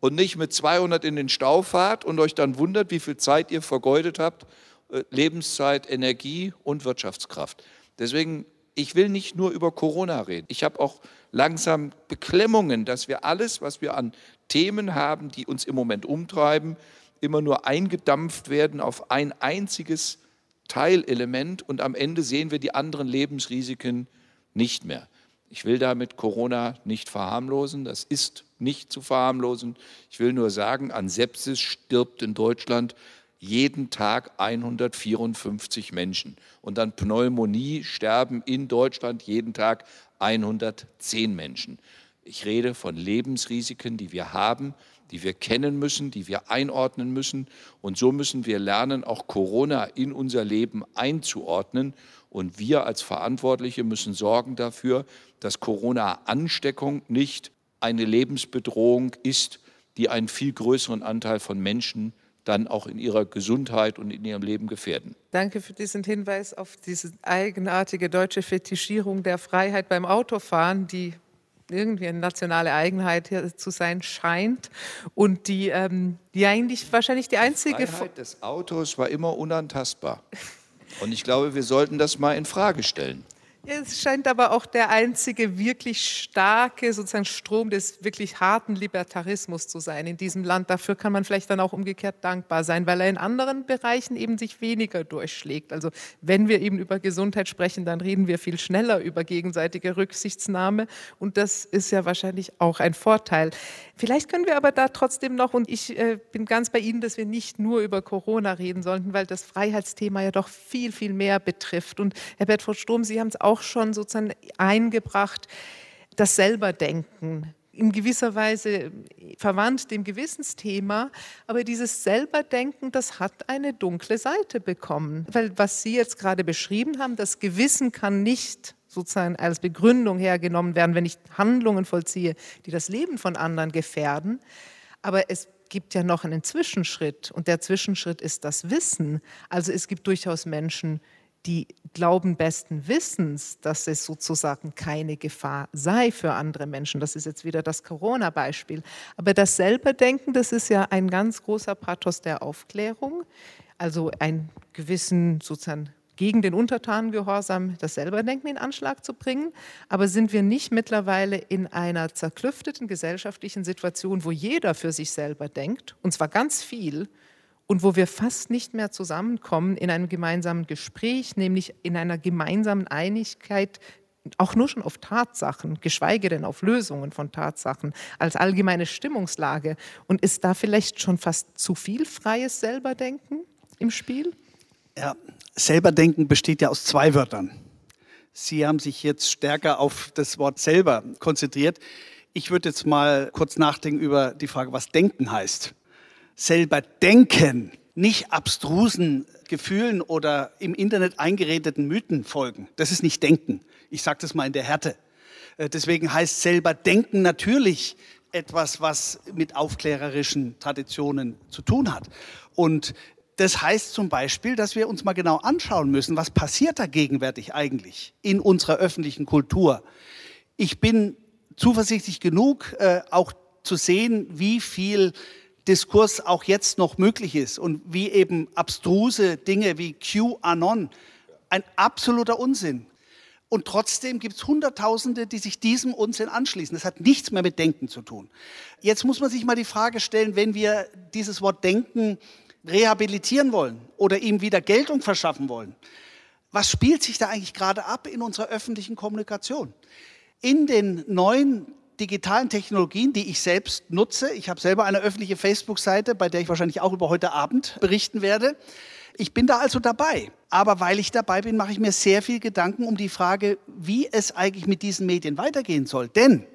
Und nicht mit 200 in den Stau fahrt und euch dann wundert, wie viel Zeit ihr vergeudet habt, äh, Lebenszeit, Energie und Wirtschaftskraft. Deswegen, ich will nicht nur über Corona reden. Ich habe auch langsam Beklemmungen, dass wir alles, was wir an Themen haben, die uns im Moment umtreiben, immer nur eingedampft werden auf ein einziges Teilelement und am Ende sehen wir die anderen Lebensrisiken nicht mehr. Ich will damit Corona nicht verharmlosen, das ist nicht zu verharmlosen. Ich will nur sagen, an Sepsis stirbt in Deutschland jeden Tag 154 Menschen. Und an Pneumonie sterben in Deutschland jeden Tag 110 Menschen. Ich rede von Lebensrisiken, die wir haben, die wir kennen müssen, die wir einordnen müssen. Und so müssen wir lernen, auch Corona in unser Leben einzuordnen. Und wir als Verantwortliche müssen sorgen dafür, dass Corona-Ansteckung nicht eine Lebensbedrohung ist, die einen viel größeren Anteil von Menschen dann auch in ihrer Gesundheit und in ihrem Leben gefährden. Danke für diesen Hinweis auf diese eigenartige deutsche Fetischierung der Freiheit beim Autofahren, die irgendwie eine nationale Eigenheit zu sein scheint und die, ähm, die eigentlich wahrscheinlich die einzige die Freiheit des Autos war immer unantastbar. Und ich glaube, wir sollten das mal in Frage stellen. Es scheint aber auch der einzige wirklich starke sozusagen Strom des wirklich harten Libertarismus zu sein in diesem Land. Dafür kann man vielleicht dann auch umgekehrt dankbar sein, weil er in anderen Bereichen eben sich weniger durchschlägt. Also wenn wir eben über Gesundheit sprechen, dann reden wir viel schneller über gegenseitige Rücksichtsnahme und das ist ja wahrscheinlich auch ein Vorteil. Vielleicht können wir aber da trotzdem noch, und ich äh, bin ganz bei Ihnen, dass wir nicht nur über Corona reden sollten, weil das Freiheitsthema ja doch viel, viel mehr betrifft. Und Herr Bedford Strom, Sie haben es auch schon sozusagen eingebracht, das Selberdenken in gewisser Weise verwandt dem Gewissensthema, aber dieses Selberdenken, das hat eine dunkle Seite bekommen. Weil was Sie jetzt gerade beschrieben haben, das Gewissen kann nicht sozusagen als Begründung hergenommen werden, wenn ich Handlungen vollziehe, die das Leben von anderen gefährden. Aber es gibt ja noch einen Zwischenschritt und der Zwischenschritt ist das Wissen. Also es gibt durchaus Menschen, die glauben besten Wissens, dass es sozusagen keine Gefahr sei für andere Menschen. Das ist jetzt wieder das Corona-Beispiel. Aber das Selberdenken, das ist ja ein ganz großer Pathos der Aufklärung, also einen gewissen sozusagen gegen den Untertanengehorsam das Selberdenken in Anschlag zu bringen. Aber sind wir nicht mittlerweile in einer zerklüfteten gesellschaftlichen Situation, wo jeder für sich selber denkt, und zwar ganz viel, und wo wir fast nicht mehr zusammenkommen in einem gemeinsamen Gespräch, nämlich in einer gemeinsamen Einigkeit, auch nur schon auf Tatsachen, geschweige denn auf Lösungen von Tatsachen, als allgemeine Stimmungslage. Und ist da vielleicht schon fast zu viel freies Selberdenken im Spiel? Ja, Selberdenken besteht ja aus zwei Wörtern. Sie haben sich jetzt stärker auf das Wort selber konzentriert. Ich würde jetzt mal kurz nachdenken über die Frage, was denken heißt. Selber denken, nicht abstrusen Gefühlen oder im Internet eingeredeten Mythen folgen. Das ist nicht denken. Ich sage das mal in der Härte. Äh, deswegen heißt selber denken natürlich etwas, was mit aufklärerischen Traditionen zu tun hat. Und das heißt zum Beispiel, dass wir uns mal genau anschauen müssen, was passiert da gegenwärtig eigentlich in unserer öffentlichen Kultur. Ich bin zuversichtlich genug, äh, auch zu sehen, wie viel Diskurs auch jetzt noch möglich ist und wie eben abstruse Dinge wie QAnon ein absoluter Unsinn. Und trotzdem gibt es Hunderttausende, die sich diesem Unsinn anschließen. Das hat nichts mehr mit Denken zu tun. Jetzt muss man sich mal die Frage stellen, wenn wir dieses Wort Denken rehabilitieren wollen oder ihm wieder Geltung verschaffen wollen. Was spielt sich da eigentlich gerade ab in unserer öffentlichen Kommunikation? In den neuen digitalen Technologien, die ich selbst nutze, ich habe selber eine öffentliche Facebook-Seite, bei der ich wahrscheinlich auch über heute Abend berichten werde. Ich bin da also dabei. Aber weil ich dabei bin, mache ich mir sehr viel Gedanken um die Frage, wie es eigentlich mit diesen Medien weitergehen soll. Denn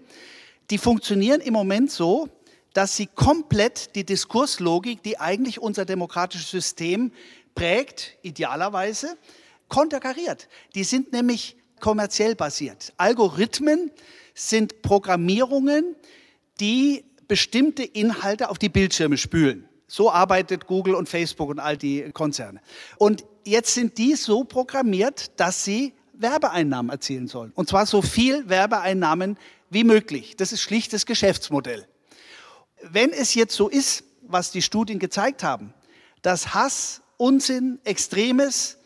die funktionieren im Moment so, dass sie komplett die Diskurslogik, die eigentlich unser demokratisches System prägt, idealerweise, konterkariert. Die sind nämlich kommerziell basiert. Algorithmen sind Programmierungen, die bestimmte Inhalte auf die Bildschirme spülen. So arbeitet Google und Facebook und all die Konzerne. Und jetzt sind die so programmiert, dass sie Werbeeinnahmen erzielen sollen. Und zwar so viel Werbeeinnahmen wie möglich. Das ist schlichtes Geschäftsmodell. Wenn es jetzt so ist, was die Studien gezeigt haben, dass Hass, Unsinn, Extremes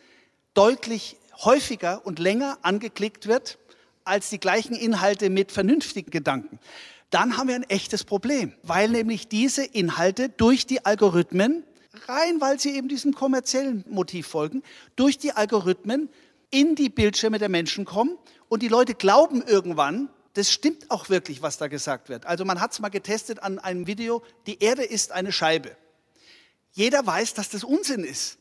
deutlich häufiger und länger angeklickt wird als die gleichen Inhalte mit vernünftigen Gedanken, dann haben wir ein echtes Problem, weil nämlich diese Inhalte durch die Algorithmen, rein weil sie eben diesem kommerziellen Motiv folgen, durch die Algorithmen in die Bildschirme der Menschen kommen und die Leute glauben irgendwann, das stimmt auch wirklich, was da gesagt wird. Also man hat es mal getestet an einem Video, die Erde ist eine Scheibe. Jeder weiß, dass das Unsinn ist.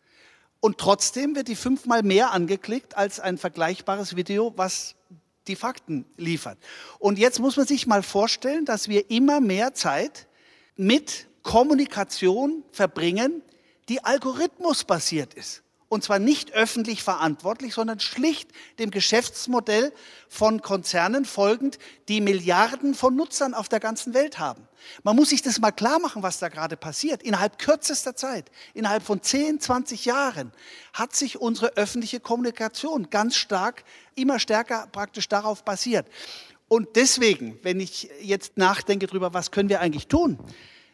Und trotzdem wird die fünfmal mehr angeklickt als ein vergleichbares Video, was die Fakten liefert. Und jetzt muss man sich mal vorstellen, dass wir immer mehr Zeit mit Kommunikation verbringen, die algorithmusbasiert ist. Und zwar nicht öffentlich verantwortlich, sondern schlicht dem Geschäftsmodell von Konzernen folgend, die Milliarden von Nutzern auf der ganzen Welt haben. Man muss sich das mal klar machen, was da gerade passiert. Innerhalb kürzester Zeit, innerhalb von 10, 20 Jahren, hat sich unsere öffentliche Kommunikation ganz stark, immer stärker praktisch darauf basiert. Und deswegen, wenn ich jetzt nachdenke darüber, was können wir eigentlich tun,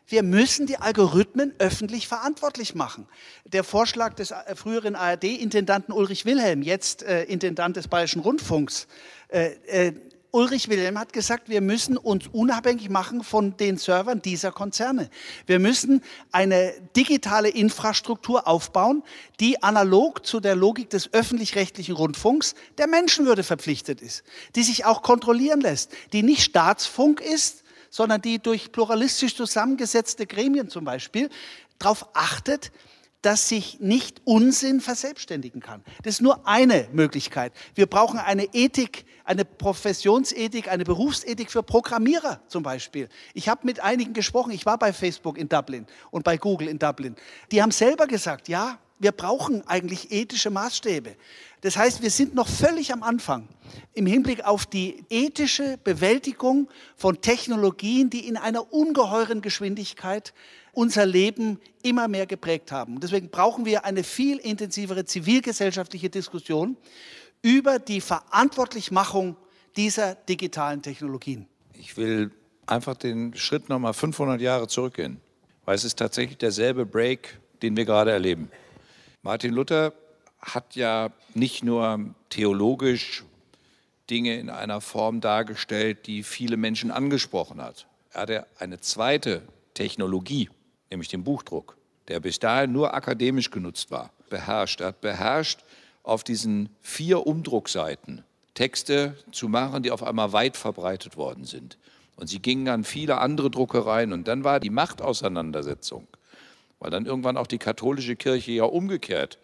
wir müssen die Algorithmen öffentlich verantwortlich machen. Der Vorschlag des äh, früheren ARD-Intendanten Ulrich Wilhelm, jetzt äh, Intendant des Bayerischen Rundfunks, äh, äh, Ulrich Wilhelm hat gesagt, wir müssen uns unabhängig machen von den Servern dieser Konzerne. Wir müssen eine digitale Infrastruktur aufbauen, die analog zu der Logik des öffentlich-rechtlichen Rundfunks der Menschenwürde verpflichtet ist, die sich auch kontrollieren lässt, die nicht Staatsfunk ist, sondern die durch pluralistisch zusammengesetzte Gremien zum Beispiel darauf achtet, dass sich nicht Unsinn verselbstständigen kann. Das ist nur eine Möglichkeit. Wir brauchen eine Ethik, eine Professionsethik, eine Berufsethik für Programmierer zum Beispiel. Ich habe mit einigen gesprochen. Ich war bei Facebook in Dublin und bei Google in Dublin. Die haben selber gesagt, ja, wir brauchen eigentlich ethische Maßstäbe. Das heißt, wir sind noch völlig am Anfang im Hinblick auf die ethische Bewältigung von Technologien, die in einer ungeheuren Geschwindigkeit unser Leben immer mehr geprägt haben. deswegen brauchen wir eine viel intensivere zivilgesellschaftliche Diskussion über die Verantwortlichmachung dieser digitalen Technologien. Ich will einfach den Schritt nochmal 500 Jahre zurückgehen, weil es ist tatsächlich derselbe Break, den wir gerade erleben. Martin Luther hat ja nicht nur theologisch Dinge in einer Form dargestellt, die viele Menschen angesprochen hat. Er hatte eine zweite Technologie, nämlich den Buchdruck, der bis dahin nur akademisch genutzt war, beherrscht. Er hat beherrscht, auf diesen vier Umdruckseiten Texte zu machen, die auf einmal weit verbreitet worden sind. Und sie gingen an viele andere Druckereien. Und dann war die Machtauseinandersetzung weil dann irgendwann auch die katholische Kirche ja umgekehrt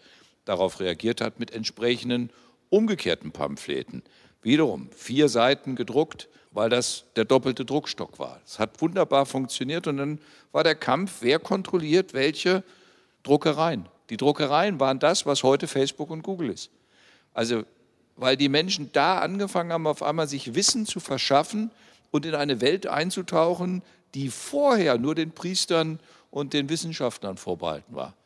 darauf reagiert hat mit entsprechenden umgekehrten Pamphleten. Wiederum vier Seiten gedruckt, weil das der doppelte Druckstock war. Es hat wunderbar funktioniert und dann war der Kampf, wer kontrolliert welche Druckereien. Die Druckereien waren das, was heute Facebook und Google ist. Also, weil die Menschen da angefangen haben, auf einmal sich Wissen zu verschaffen und in eine Welt einzutauchen, die vorher nur den Priestern und den Wissenschaftlern vorbehalten war.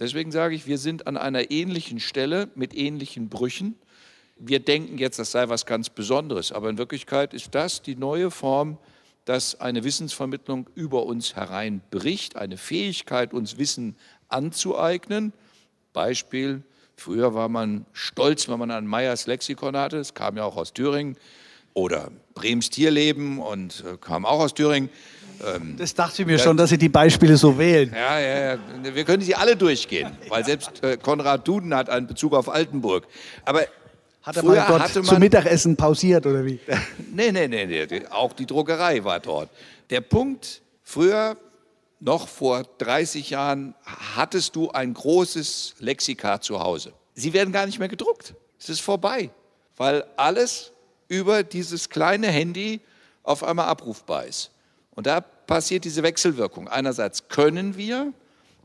Deswegen sage ich, wir sind an einer ähnlichen Stelle mit ähnlichen Brüchen. Wir denken jetzt, das sei was ganz Besonderes, aber in Wirklichkeit ist das die neue Form, dass eine Wissensvermittlung über uns hereinbricht, eine Fähigkeit, uns Wissen anzueignen. Beispiel, früher war man stolz, wenn man ein Meyers Lexikon hatte, es kam ja auch aus Thüringen, oder Brems Tierleben und äh, kam auch aus Thüringen. Ähm, das dachte ich mir schon, dass Sie die Beispiele so wählen. Ja, ja, ja. Wir können sie alle durchgehen, weil selbst äh, Konrad Duden hat einen Bezug auf Altenburg. Aber hat er mal dort hatte man, zum Mittagessen pausiert oder wie? nee, nee, nee, nee, auch die Druckerei war dort. Der Punkt, früher, noch vor 30 Jahren, hattest du ein großes Lexika zu Hause. Sie werden gar nicht mehr gedruckt. Es ist vorbei, weil alles über dieses kleine Handy auf einmal abrufbar ist. Und da passiert diese Wechselwirkung. Einerseits können wir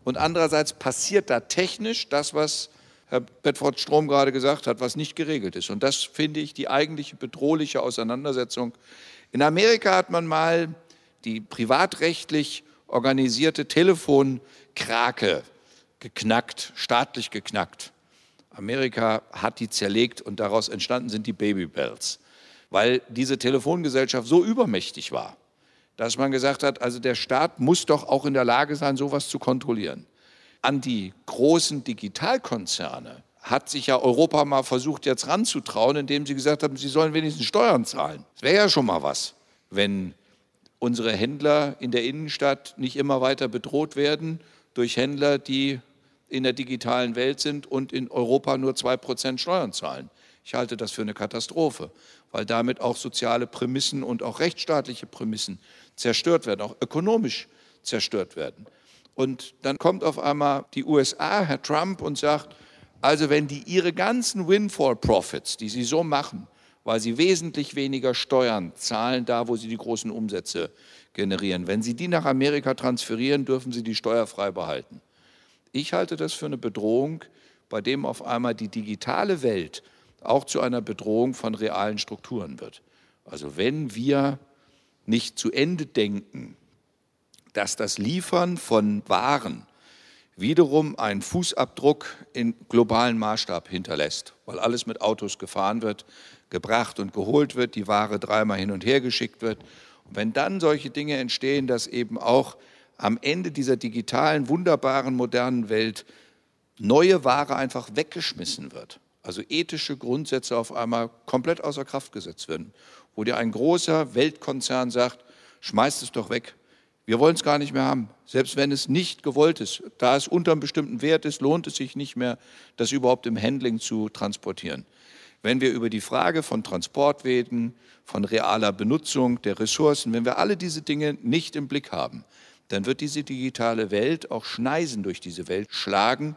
und andererseits passiert da technisch das, was Herr Bedford Strom gerade gesagt hat, was nicht geregelt ist. Und das finde ich die eigentliche bedrohliche Auseinandersetzung. In Amerika hat man mal die privatrechtlich organisierte Telefonkrake geknackt, staatlich geknackt. Amerika hat die zerlegt und daraus entstanden sind die Babybells, weil diese Telefongesellschaft so übermächtig war, dass man gesagt hat, also der Staat muss doch auch in der Lage sein, sowas zu kontrollieren. An die großen Digitalkonzerne hat sich ja Europa mal versucht, jetzt ranzutrauen, indem sie gesagt haben, sie sollen wenigstens Steuern zahlen. Das wäre ja schon mal was, wenn unsere Händler in der Innenstadt nicht immer weiter bedroht werden durch Händler, die in der digitalen Welt sind und in Europa nur zwei Prozent Steuern zahlen. Ich halte das für eine Katastrophe, weil damit auch soziale Prämissen und auch rechtsstaatliche Prämissen zerstört werden, auch ökonomisch zerstört werden. Und dann kommt auf einmal die USA, Herr Trump, und sagt, also wenn die ihre ganzen Windfall Profits, die sie so machen, weil sie wesentlich weniger Steuern zahlen, da wo sie die großen Umsätze generieren, wenn sie die nach Amerika transferieren, dürfen sie die steuerfrei behalten. Ich halte das für eine Bedrohung, bei dem auf einmal die digitale Welt auch zu einer Bedrohung von realen Strukturen wird. Also wenn wir nicht zu Ende denken, dass das Liefern von Waren wiederum einen Fußabdruck in globalen Maßstab hinterlässt, weil alles mit Autos gefahren wird, gebracht und geholt wird, die Ware dreimal hin und her geschickt wird. Und wenn dann solche Dinge entstehen, dass eben auch am Ende dieser digitalen, wunderbaren, modernen Welt neue Ware einfach weggeschmissen wird. Also ethische Grundsätze auf einmal komplett außer Kraft gesetzt werden, wo dir ein großer Weltkonzern sagt, schmeißt es doch weg. Wir wollen es gar nicht mehr haben, selbst wenn es nicht gewollt ist. Da es unter einem bestimmten Wert ist, lohnt es sich nicht mehr, das überhaupt im Handling zu transportieren. Wenn wir über die Frage von Transportwegen, von realer Benutzung der Ressourcen, wenn wir alle diese Dinge nicht im Blick haben, dann wird diese digitale Welt auch Schneisen durch diese Welt schlagen,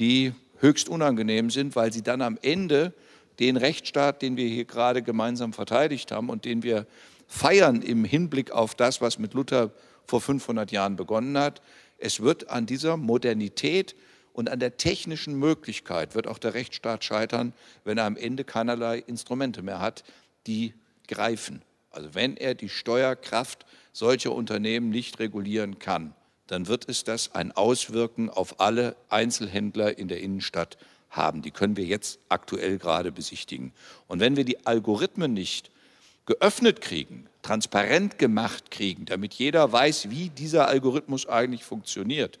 die höchst unangenehm sind, weil sie dann am Ende den Rechtsstaat, den wir hier gerade gemeinsam verteidigt haben und den wir feiern im Hinblick auf das, was mit Luther vor 500 Jahren begonnen hat, es wird an dieser Modernität und an der technischen Möglichkeit wird auch der Rechtsstaat scheitern, wenn er am Ende keinerlei Instrumente mehr hat, die greifen. Also wenn er die Steuerkraft solcher Unternehmen nicht regulieren kann, dann wird es das ein Auswirken auf alle Einzelhändler in der Innenstadt haben. Die können wir jetzt aktuell gerade besichtigen. Und wenn wir die Algorithmen nicht geöffnet kriegen, transparent gemacht kriegen, damit jeder weiß, wie dieser Algorithmus eigentlich funktioniert,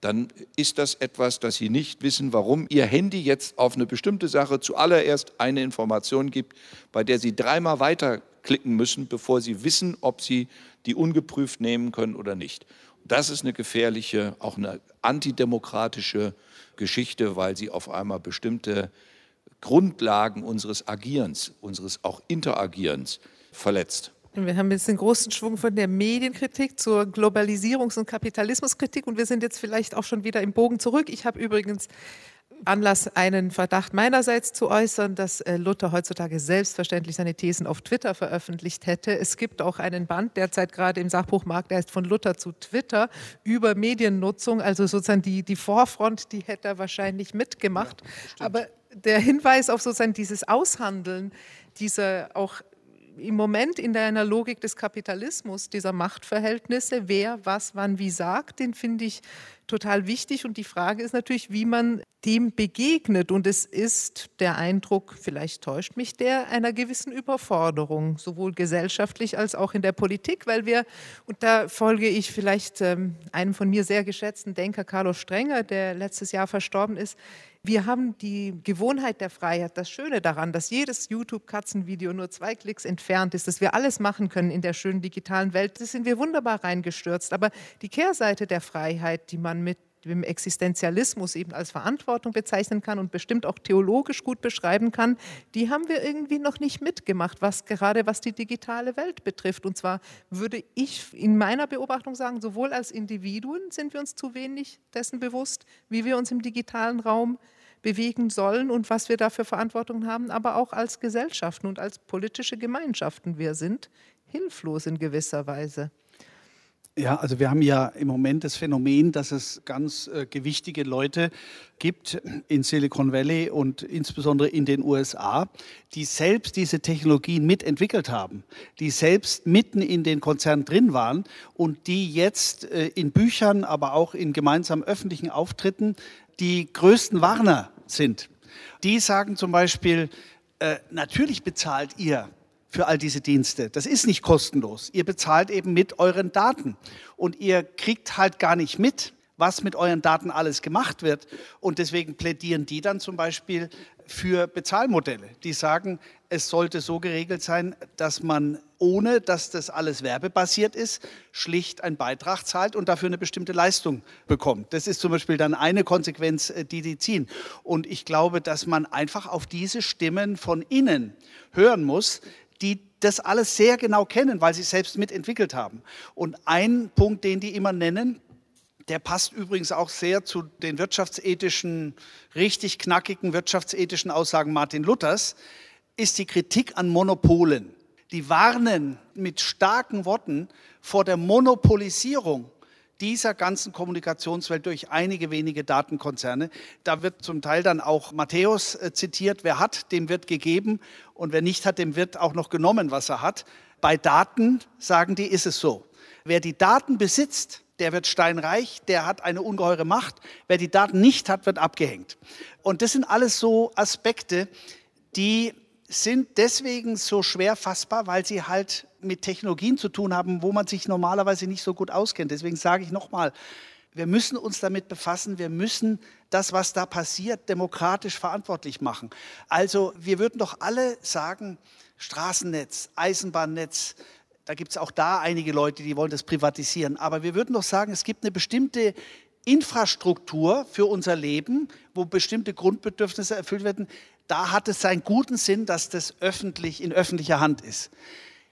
dann ist das etwas, dass Sie nicht wissen, warum Ihr Handy jetzt auf eine bestimmte Sache zuallererst eine Information gibt, bei der Sie dreimal weiterklicken müssen, bevor Sie wissen, ob Sie die ungeprüft nehmen können oder nicht. Das ist eine gefährliche, auch eine antidemokratische Geschichte, weil sie auf einmal bestimmte Grundlagen unseres Agierens, unseres auch Interagierens verletzt. Wir haben jetzt den großen Schwung von der Medienkritik zur Globalisierungs- und Kapitalismuskritik und wir sind jetzt vielleicht auch schon wieder im Bogen zurück. Ich habe übrigens Anlass, einen Verdacht meinerseits zu äußern, dass äh, Luther heutzutage selbstverständlich seine Thesen auf Twitter veröffentlicht hätte. Es gibt auch einen Band derzeit gerade im Sachbuchmarkt, der heißt von Luther zu Twitter über Mediennutzung. Also sozusagen die, die Vorfront, die hätte er wahrscheinlich mitgemacht. Ja, Aber der Hinweis auf sozusagen dieses Aushandeln dieser auch im Moment in einer Logik des Kapitalismus, dieser Machtverhältnisse, wer was wann wie sagt, den finde ich total wichtig. Und die Frage ist natürlich, wie man dem begegnet. Und es ist der Eindruck, vielleicht täuscht mich der, einer gewissen Überforderung, sowohl gesellschaftlich als auch in der Politik, weil wir, und da folge ich vielleicht ähm, einem von mir sehr geschätzten Denker, Carlos Strenger, der letztes Jahr verstorben ist, wir haben die Gewohnheit der Freiheit, das Schöne daran, dass jedes YouTube-Katzenvideo nur zwei Klicks entfernt ist, dass wir alles machen können in der schönen digitalen Welt, das sind wir wunderbar reingestürzt. Aber die Kehrseite der Freiheit, die man mit dem Existenzialismus eben als Verantwortung bezeichnen kann und bestimmt auch theologisch gut beschreiben kann, die haben wir irgendwie noch nicht mitgemacht, was gerade was die digitale Welt betrifft. Und zwar würde ich in meiner Beobachtung sagen, sowohl als Individuen sind wir uns zu wenig dessen bewusst, wie wir uns im digitalen Raum bewegen sollen und was wir da für Verantwortung haben, aber auch als Gesellschaften und als politische Gemeinschaften. Wir sind hilflos in gewisser Weise. Ja, also wir haben ja im Moment das Phänomen, dass es ganz äh, gewichtige Leute gibt in Silicon Valley und insbesondere in den USA, die selbst diese Technologien mitentwickelt haben, die selbst mitten in den Konzernen drin waren und die jetzt äh, in Büchern, aber auch in gemeinsamen öffentlichen Auftritten die größten Warner sind. Die sagen zum Beispiel, äh, natürlich bezahlt ihr für all diese Dienste. Das ist nicht kostenlos. Ihr bezahlt eben mit euren Daten und ihr kriegt halt gar nicht mit, was mit euren Daten alles gemacht wird. Und deswegen plädieren die dann zum Beispiel für Bezahlmodelle. Die sagen, es sollte so geregelt sein, dass man, ohne dass das alles werbebasiert ist, schlicht einen Beitrag zahlt und dafür eine bestimmte Leistung bekommt. Das ist zum Beispiel dann eine Konsequenz, äh, die die ziehen. Und ich glaube, dass man einfach auf diese Stimmen von innen hören muss, die das alles sehr genau kennen, weil sie es selbst mitentwickelt haben. Und ein Punkt, den die immer nennen, der passt übrigens auch sehr zu den wirtschaftsethischen, richtig knackigen wirtschaftsethischen Aussagen Martin Luthers, ist die Kritik an Monopolen. Die warnen mit starken Worten vor der Monopolisierung dieser ganzen Kommunikationswelt durch einige wenige Datenkonzerne. Da wird zum Teil dann auch Matthäus äh, zitiert, wer hat, dem wird gegeben und wer nicht hat, dem wird auch noch genommen, was er hat. Bei Daten, sagen die, ist es so. Wer die Daten besitzt, der wird steinreich, der hat eine ungeheure Macht. Wer die Daten nicht hat, wird abgehängt. Und das sind alles so Aspekte, die sind deswegen so schwer fassbar, weil sie halt mit Technologien zu tun haben, wo man sich normalerweise nicht so gut auskennt. Deswegen sage ich nochmal, wir müssen uns damit befassen, wir müssen das, was da passiert, demokratisch verantwortlich machen. Also wir würden doch alle sagen, Straßennetz, Eisenbahnnetz, da gibt es auch da einige Leute, die wollen das privatisieren, aber wir würden doch sagen, es gibt eine bestimmte Infrastruktur für unser Leben, wo bestimmte Grundbedürfnisse erfüllt werden, da hat es seinen guten Sinn, dass das öffentlich in öffentlicher Hand ist.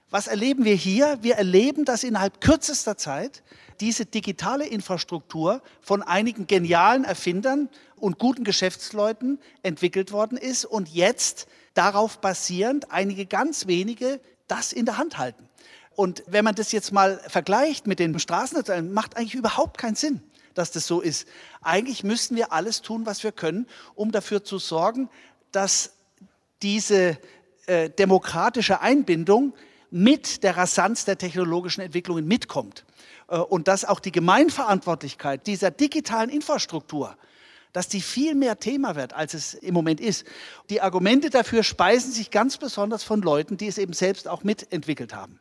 Was erleben wir hier? Wir erleben, dass innerhalb kürzester Zeit diese digitale Infrastruktur von einigen genialen Erfindern und guten Geschäftsleuten entwickelt worden ist und jetzt darauf basierend einige ganz wenige das in der Hand halten. Und wenn man das jetzt mal vergleicht mit den Straßennetzen, macht eigentlich überhaupt keinen Sinn, dass das so ist. Eigentlich müssten wir alles tun, was wir können, um dafür zu sorgen, dass diese äh, demokratische Einbindung mit der Rasanz der technologischen Entwicklungen mitkommt. Äh, und dass auch die Gemeinverantwortlichkeit dieser digitalen Infrastruktur, dass die viel mehr Thema wird, als es im Moment ist. Die Argumente dafür speisen sich ganz besonders von Leuten, die es eben selbst auch mitentwickelt haben.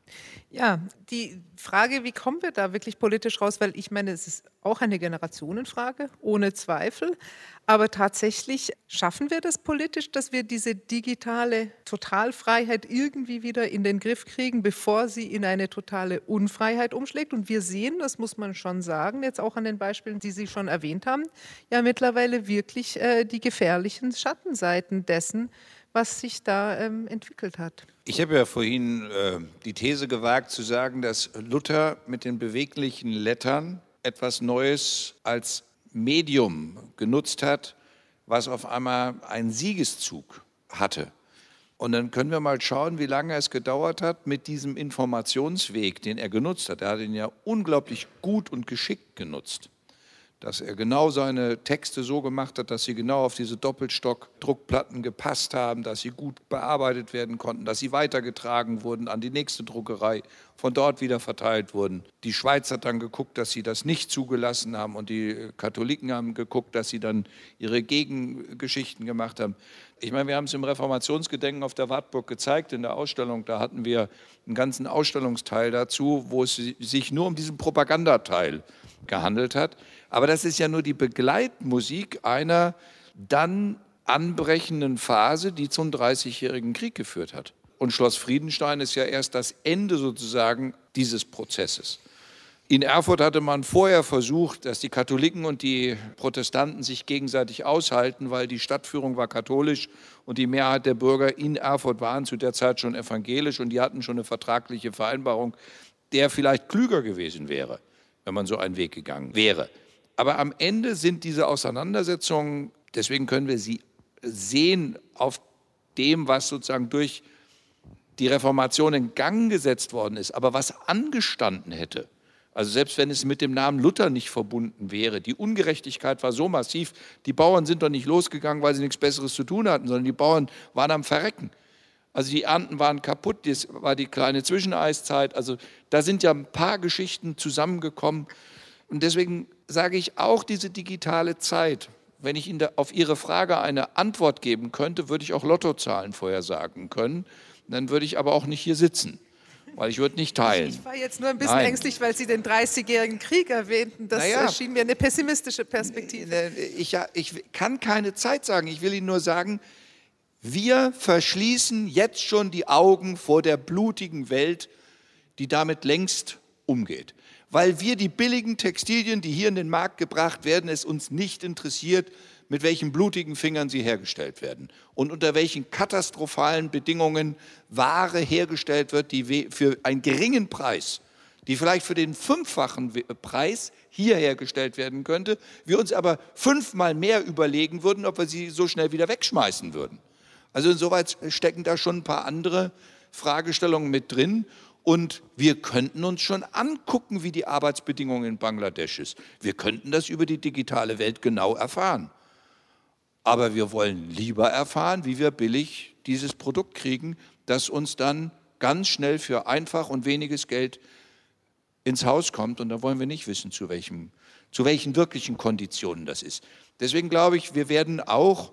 Ja, die Frage, wie kommen wir da wirklich politisch raus? Weil ich meine, es ist auch eine Generationenfrage, ohne Zweifel. Aber tatsächlich schaffen wir das politisch, dass wir diese digitale Totalfreiheit irgendwie wieder in den Griff kriegen, bevor sie in eine totale Unfreiheit umschlägt. Und wir sehen, das muss man schon sagen, jetzt auch an den Beispielen, die Sie schon erwähnt haben, ja mittlerweile wirklich äh, die gefährlichen Schattenseiten dessen, was sich da ähm, entwickelt hat. Ich habe ja vorhin äh, die These gewagt zu sagen, dass Luther mit den beweglichen Lettern etwas Neues als Medium genutzt hat, was auf einmal einen Siegeszug hatte. Und dann können wir mal schauen, wie lange es gedauert hat mit diesem Informationsweg, den er genutzt hat. Er hat ihn ja unglaublich gut und geschickt genutzt dass er genau seine Texte so gemacht hat, dass sie genau auf diese Doppelstock-Druckplatten gepasst haben, dass sie gut bearbeitet werden konnten, dass sie weitergetragen wurden an die nächste Druckerei, von dort wieder verteilt wurden. Die Schweiz hat dann geguckt, dass sie das nicht zugelassen haben und die Katholiken haben geguckt, dass sie dann ihre Gegengeschichten gemacht haben. Ich meine, wir haben es im Reformationsgedenken auf der Wartburg gezeigt in der Ausstellung. Da hatten wir einen ganzen Ausstellungsteil dazu, wo es sich nur um diesen Propagandateil gehandelt hat. Aber das ist ja nur die Begleitmusik einer dann anbrechenden Phase, die zum Dreißigjährigen Krieg geführt hat. Und Schloss Friedenstein ist ja erst das Ende sozusagen dieses Prozesses. In Erfurt hatte man vorher versucht, dass die Katholiken und die Protestanten sich gegenseitig aushalten, weil die Stadtführung war katholisch und die Mehrheit der Bürger in Erfurt waren zu der Zeit schon evangelisch und die hatten schon eine vertragliche Vereinbarung, der vielleicht klüger gewesen wäre, wenn man so einen Weg gegangen wäre. Aber am Ende sind diese Auseinandersetzungen, deswegen können wir sie sehen auf dem, was sozusagen durch die Reformation in Gang gesetzt worden ist, aber was angestanden hätte, Also selbst wenn es mit dem Namen Luther nicht verbunden wäre, die Ungerechtigkeit war so massiv, die Bauern sind doch nicht losgegangen, weil sie nichts Besseres zu tun hatten, sondern die Bauern waren am Verrecken. Also die Ernten waren kaputt, das war die kleine Zwischeneiszeit. Also da sind ja ein paar Geschichten zusammengekommen. Und deswegen sage ich auch diese digitale Zeit. Wenn ich Ihnen auf Ihre Frage eine Antwort geben könnte, würde ich auch Lottozahlen vorhersagen können. Dann würde ich aber auch nicht hier sitzen weil ich würde nicht teilen. Ich war jetzt nur ein bisschen Nein. ängstlich, weil Sie den 30-jährigen Krieg erwähnten. Das naja, schien mir eine pessimistische Perspektive. Ich, ich kann keine Zeit sagen. Ich will Ihnen nur sagen, wir verschließen jetzt schon die Augen vor der blutigen Welt, die damit längst umgeht. Weil wir die billigen Textilien, die hier in den Markt gebracht werden, es uns nicht interessiert, mit welchen blutigen Fingern sie hergestellt werden und unter welchen katastrophalen Bedingungen Ware hergestellt wird, die für einen geringen Preis, die vielleicht für den fünffachen Preis hier hergestellt werden könnte, wir uns aber fünfmal mehr überlegen würden, ob wir sie so schnell wieder wegschmeißen würden. Also insoweit stecken da schon ein paar andere Fragestellungen mit drin. Und wir könnten uns schon angucken, wie die Arbeitsbedingungen in Bangladesch ist. Wir könnten das über die digitale Welt genau erfahren. Aber wir wollen lieber erfahren, wie wir billig dieses Produkt kriegen, das uns dann ganz schnell für einfach und weniges Geld ins Haus kommt. Und da wollen wir nicht wissen, zu, welchem, zu welchen wirklichen Konditionen das ist. Deswegen glaube ich, wir werden auch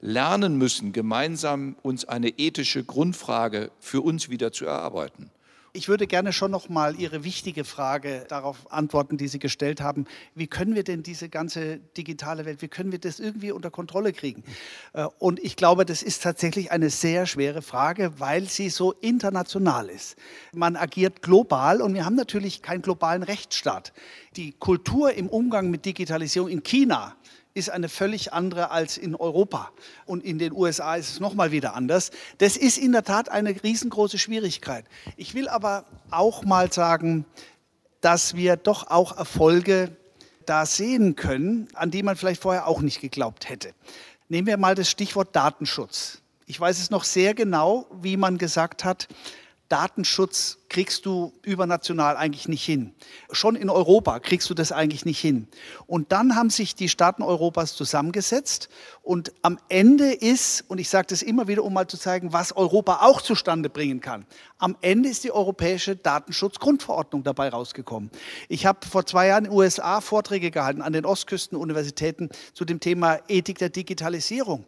lernen müssen, gemeinsam uns eine ethische Grundfrage für uns wieder zu erarbeiten. Ich würde gerne schon noch mal Ihre wichtige Frage darauf antworten, die Sie gestellt haben. Wie können wir denn diese ganze digitale Welt, wie können wir das irgendwie unter Kontrolle kriegen? Äh, und ich glaube, das ist tatsächlich eine sehr schwere Frage, weil sie so international ist. Man agiert global und wir haben natürlich keinen globalen Rechtsstaat. Die Kultur im Umgang mit Digitalisierung in China ist eine völlig andere als in Europa. Und in den USA ist es nochmal wieder anders. Das ist in der Tat eine riesengroße Schwierigkeit. Ich will aber auch mal sagen, dass wir doch auch Erfolge da sehen können, an die man vielleicht vorher auch nicht geglaubt hätte. Nehmen wir mal das Stichwort Datenschutz. Ich weiß es noch sehr genau, wie man gesagt hat, Datenschutz kriegst du übernational eigentlich nicht hin. Schon in Europa kriegst du das eigentlich nicht hin. Und dann haben sich die Staaten Europas zusammengesetzt und am Ende ist, und ich sage das immer wieder, um mal zu zeigen, was Europa auch zustande bringen kann, am Ende ist die europäische Datenschutzgrundverordnung dabei rausgekommen. Ich habe vor zwei Jahren in den USA Vorträge gehalten an den Ostküstenuniversitäten zu dem Thema Ethik der Digitalisierung.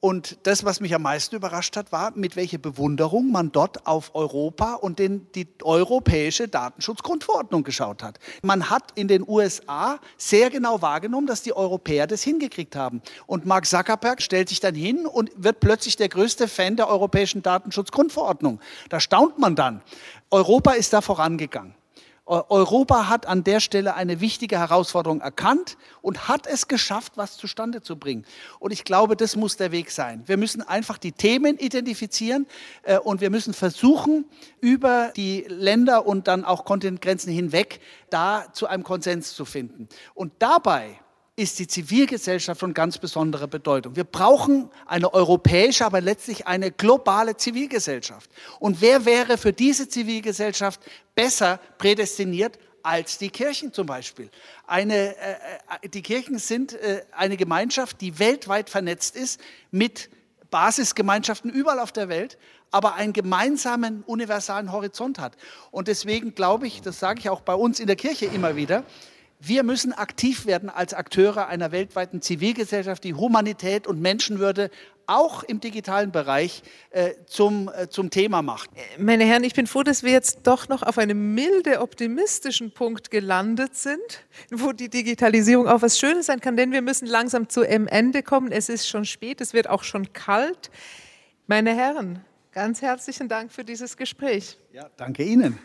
Und das, was mich am meisten überrascht hat, war, mit welcher Bewunderung man dort auf Europa und den, die europäische Datenschutzgrundverordnung geschaut hat. Man hat in den USA sehr genau wahrgenommen, dass die Europäer das hingekriegt haben. Und Mark Zuckerberg stellt sich dann hin und wird plötzlich der größte Fan der europäischen Datenschutzgrundverordnung. Da staunt man dann. Europa ist da vorangegangen. Europa hat an der Stelle eine wichtige Herausforderung erkannt und hat es geschafft, was zustande zu bringen. Und ich glaube, das muss der Weg sein. Wir müssen einfach die Themen identifizieren äh, und wir müssen versuchen, über die Länder und dann auch Kontinentgrenzen hinweg da zu einem Konsens zu finden. Und dabei ist die Zivilgesellschaft von ganz besonderer Bedeutung. Wir brauchen eine europäische, aber letztlich eine globale Zivilgesellschaft. Und wer wäre für diese Zivilgesellschaft besser prädestiniert als die Kirchen zum Beispiel? Eine, äh, äh die Kirchen sind äh, eine Gemeinschaft, die weltweit vernetzt ist mit Basisgemeinschaften überall auf der Welt, aber einen gemeinsamen universalen Horizont hat. Und deswegen glaube ich, das sage ich auch bei uns in der Kirche immer wieder, wir müssen aktiv werden als Akteure einer weltweiten Zivilgesellschaft, die Humanität und Menschenwürde auch im digitalen Bereich äh, zum, äh, zum Thema macht. Meine Herren, ich bin froh, dass wir jetzt doch noch auf einem milde optimistischen Punkt gelandet sind, wo die Digitalisierung auch was Schönes sein kann, denn wir müssen langsam zu Ende kommen. Es ist schon spät, es wird auch schon kalt. Meine Herren, ganz herzlichen Dank für dieses Gespräch. Ja, danke Ihnen.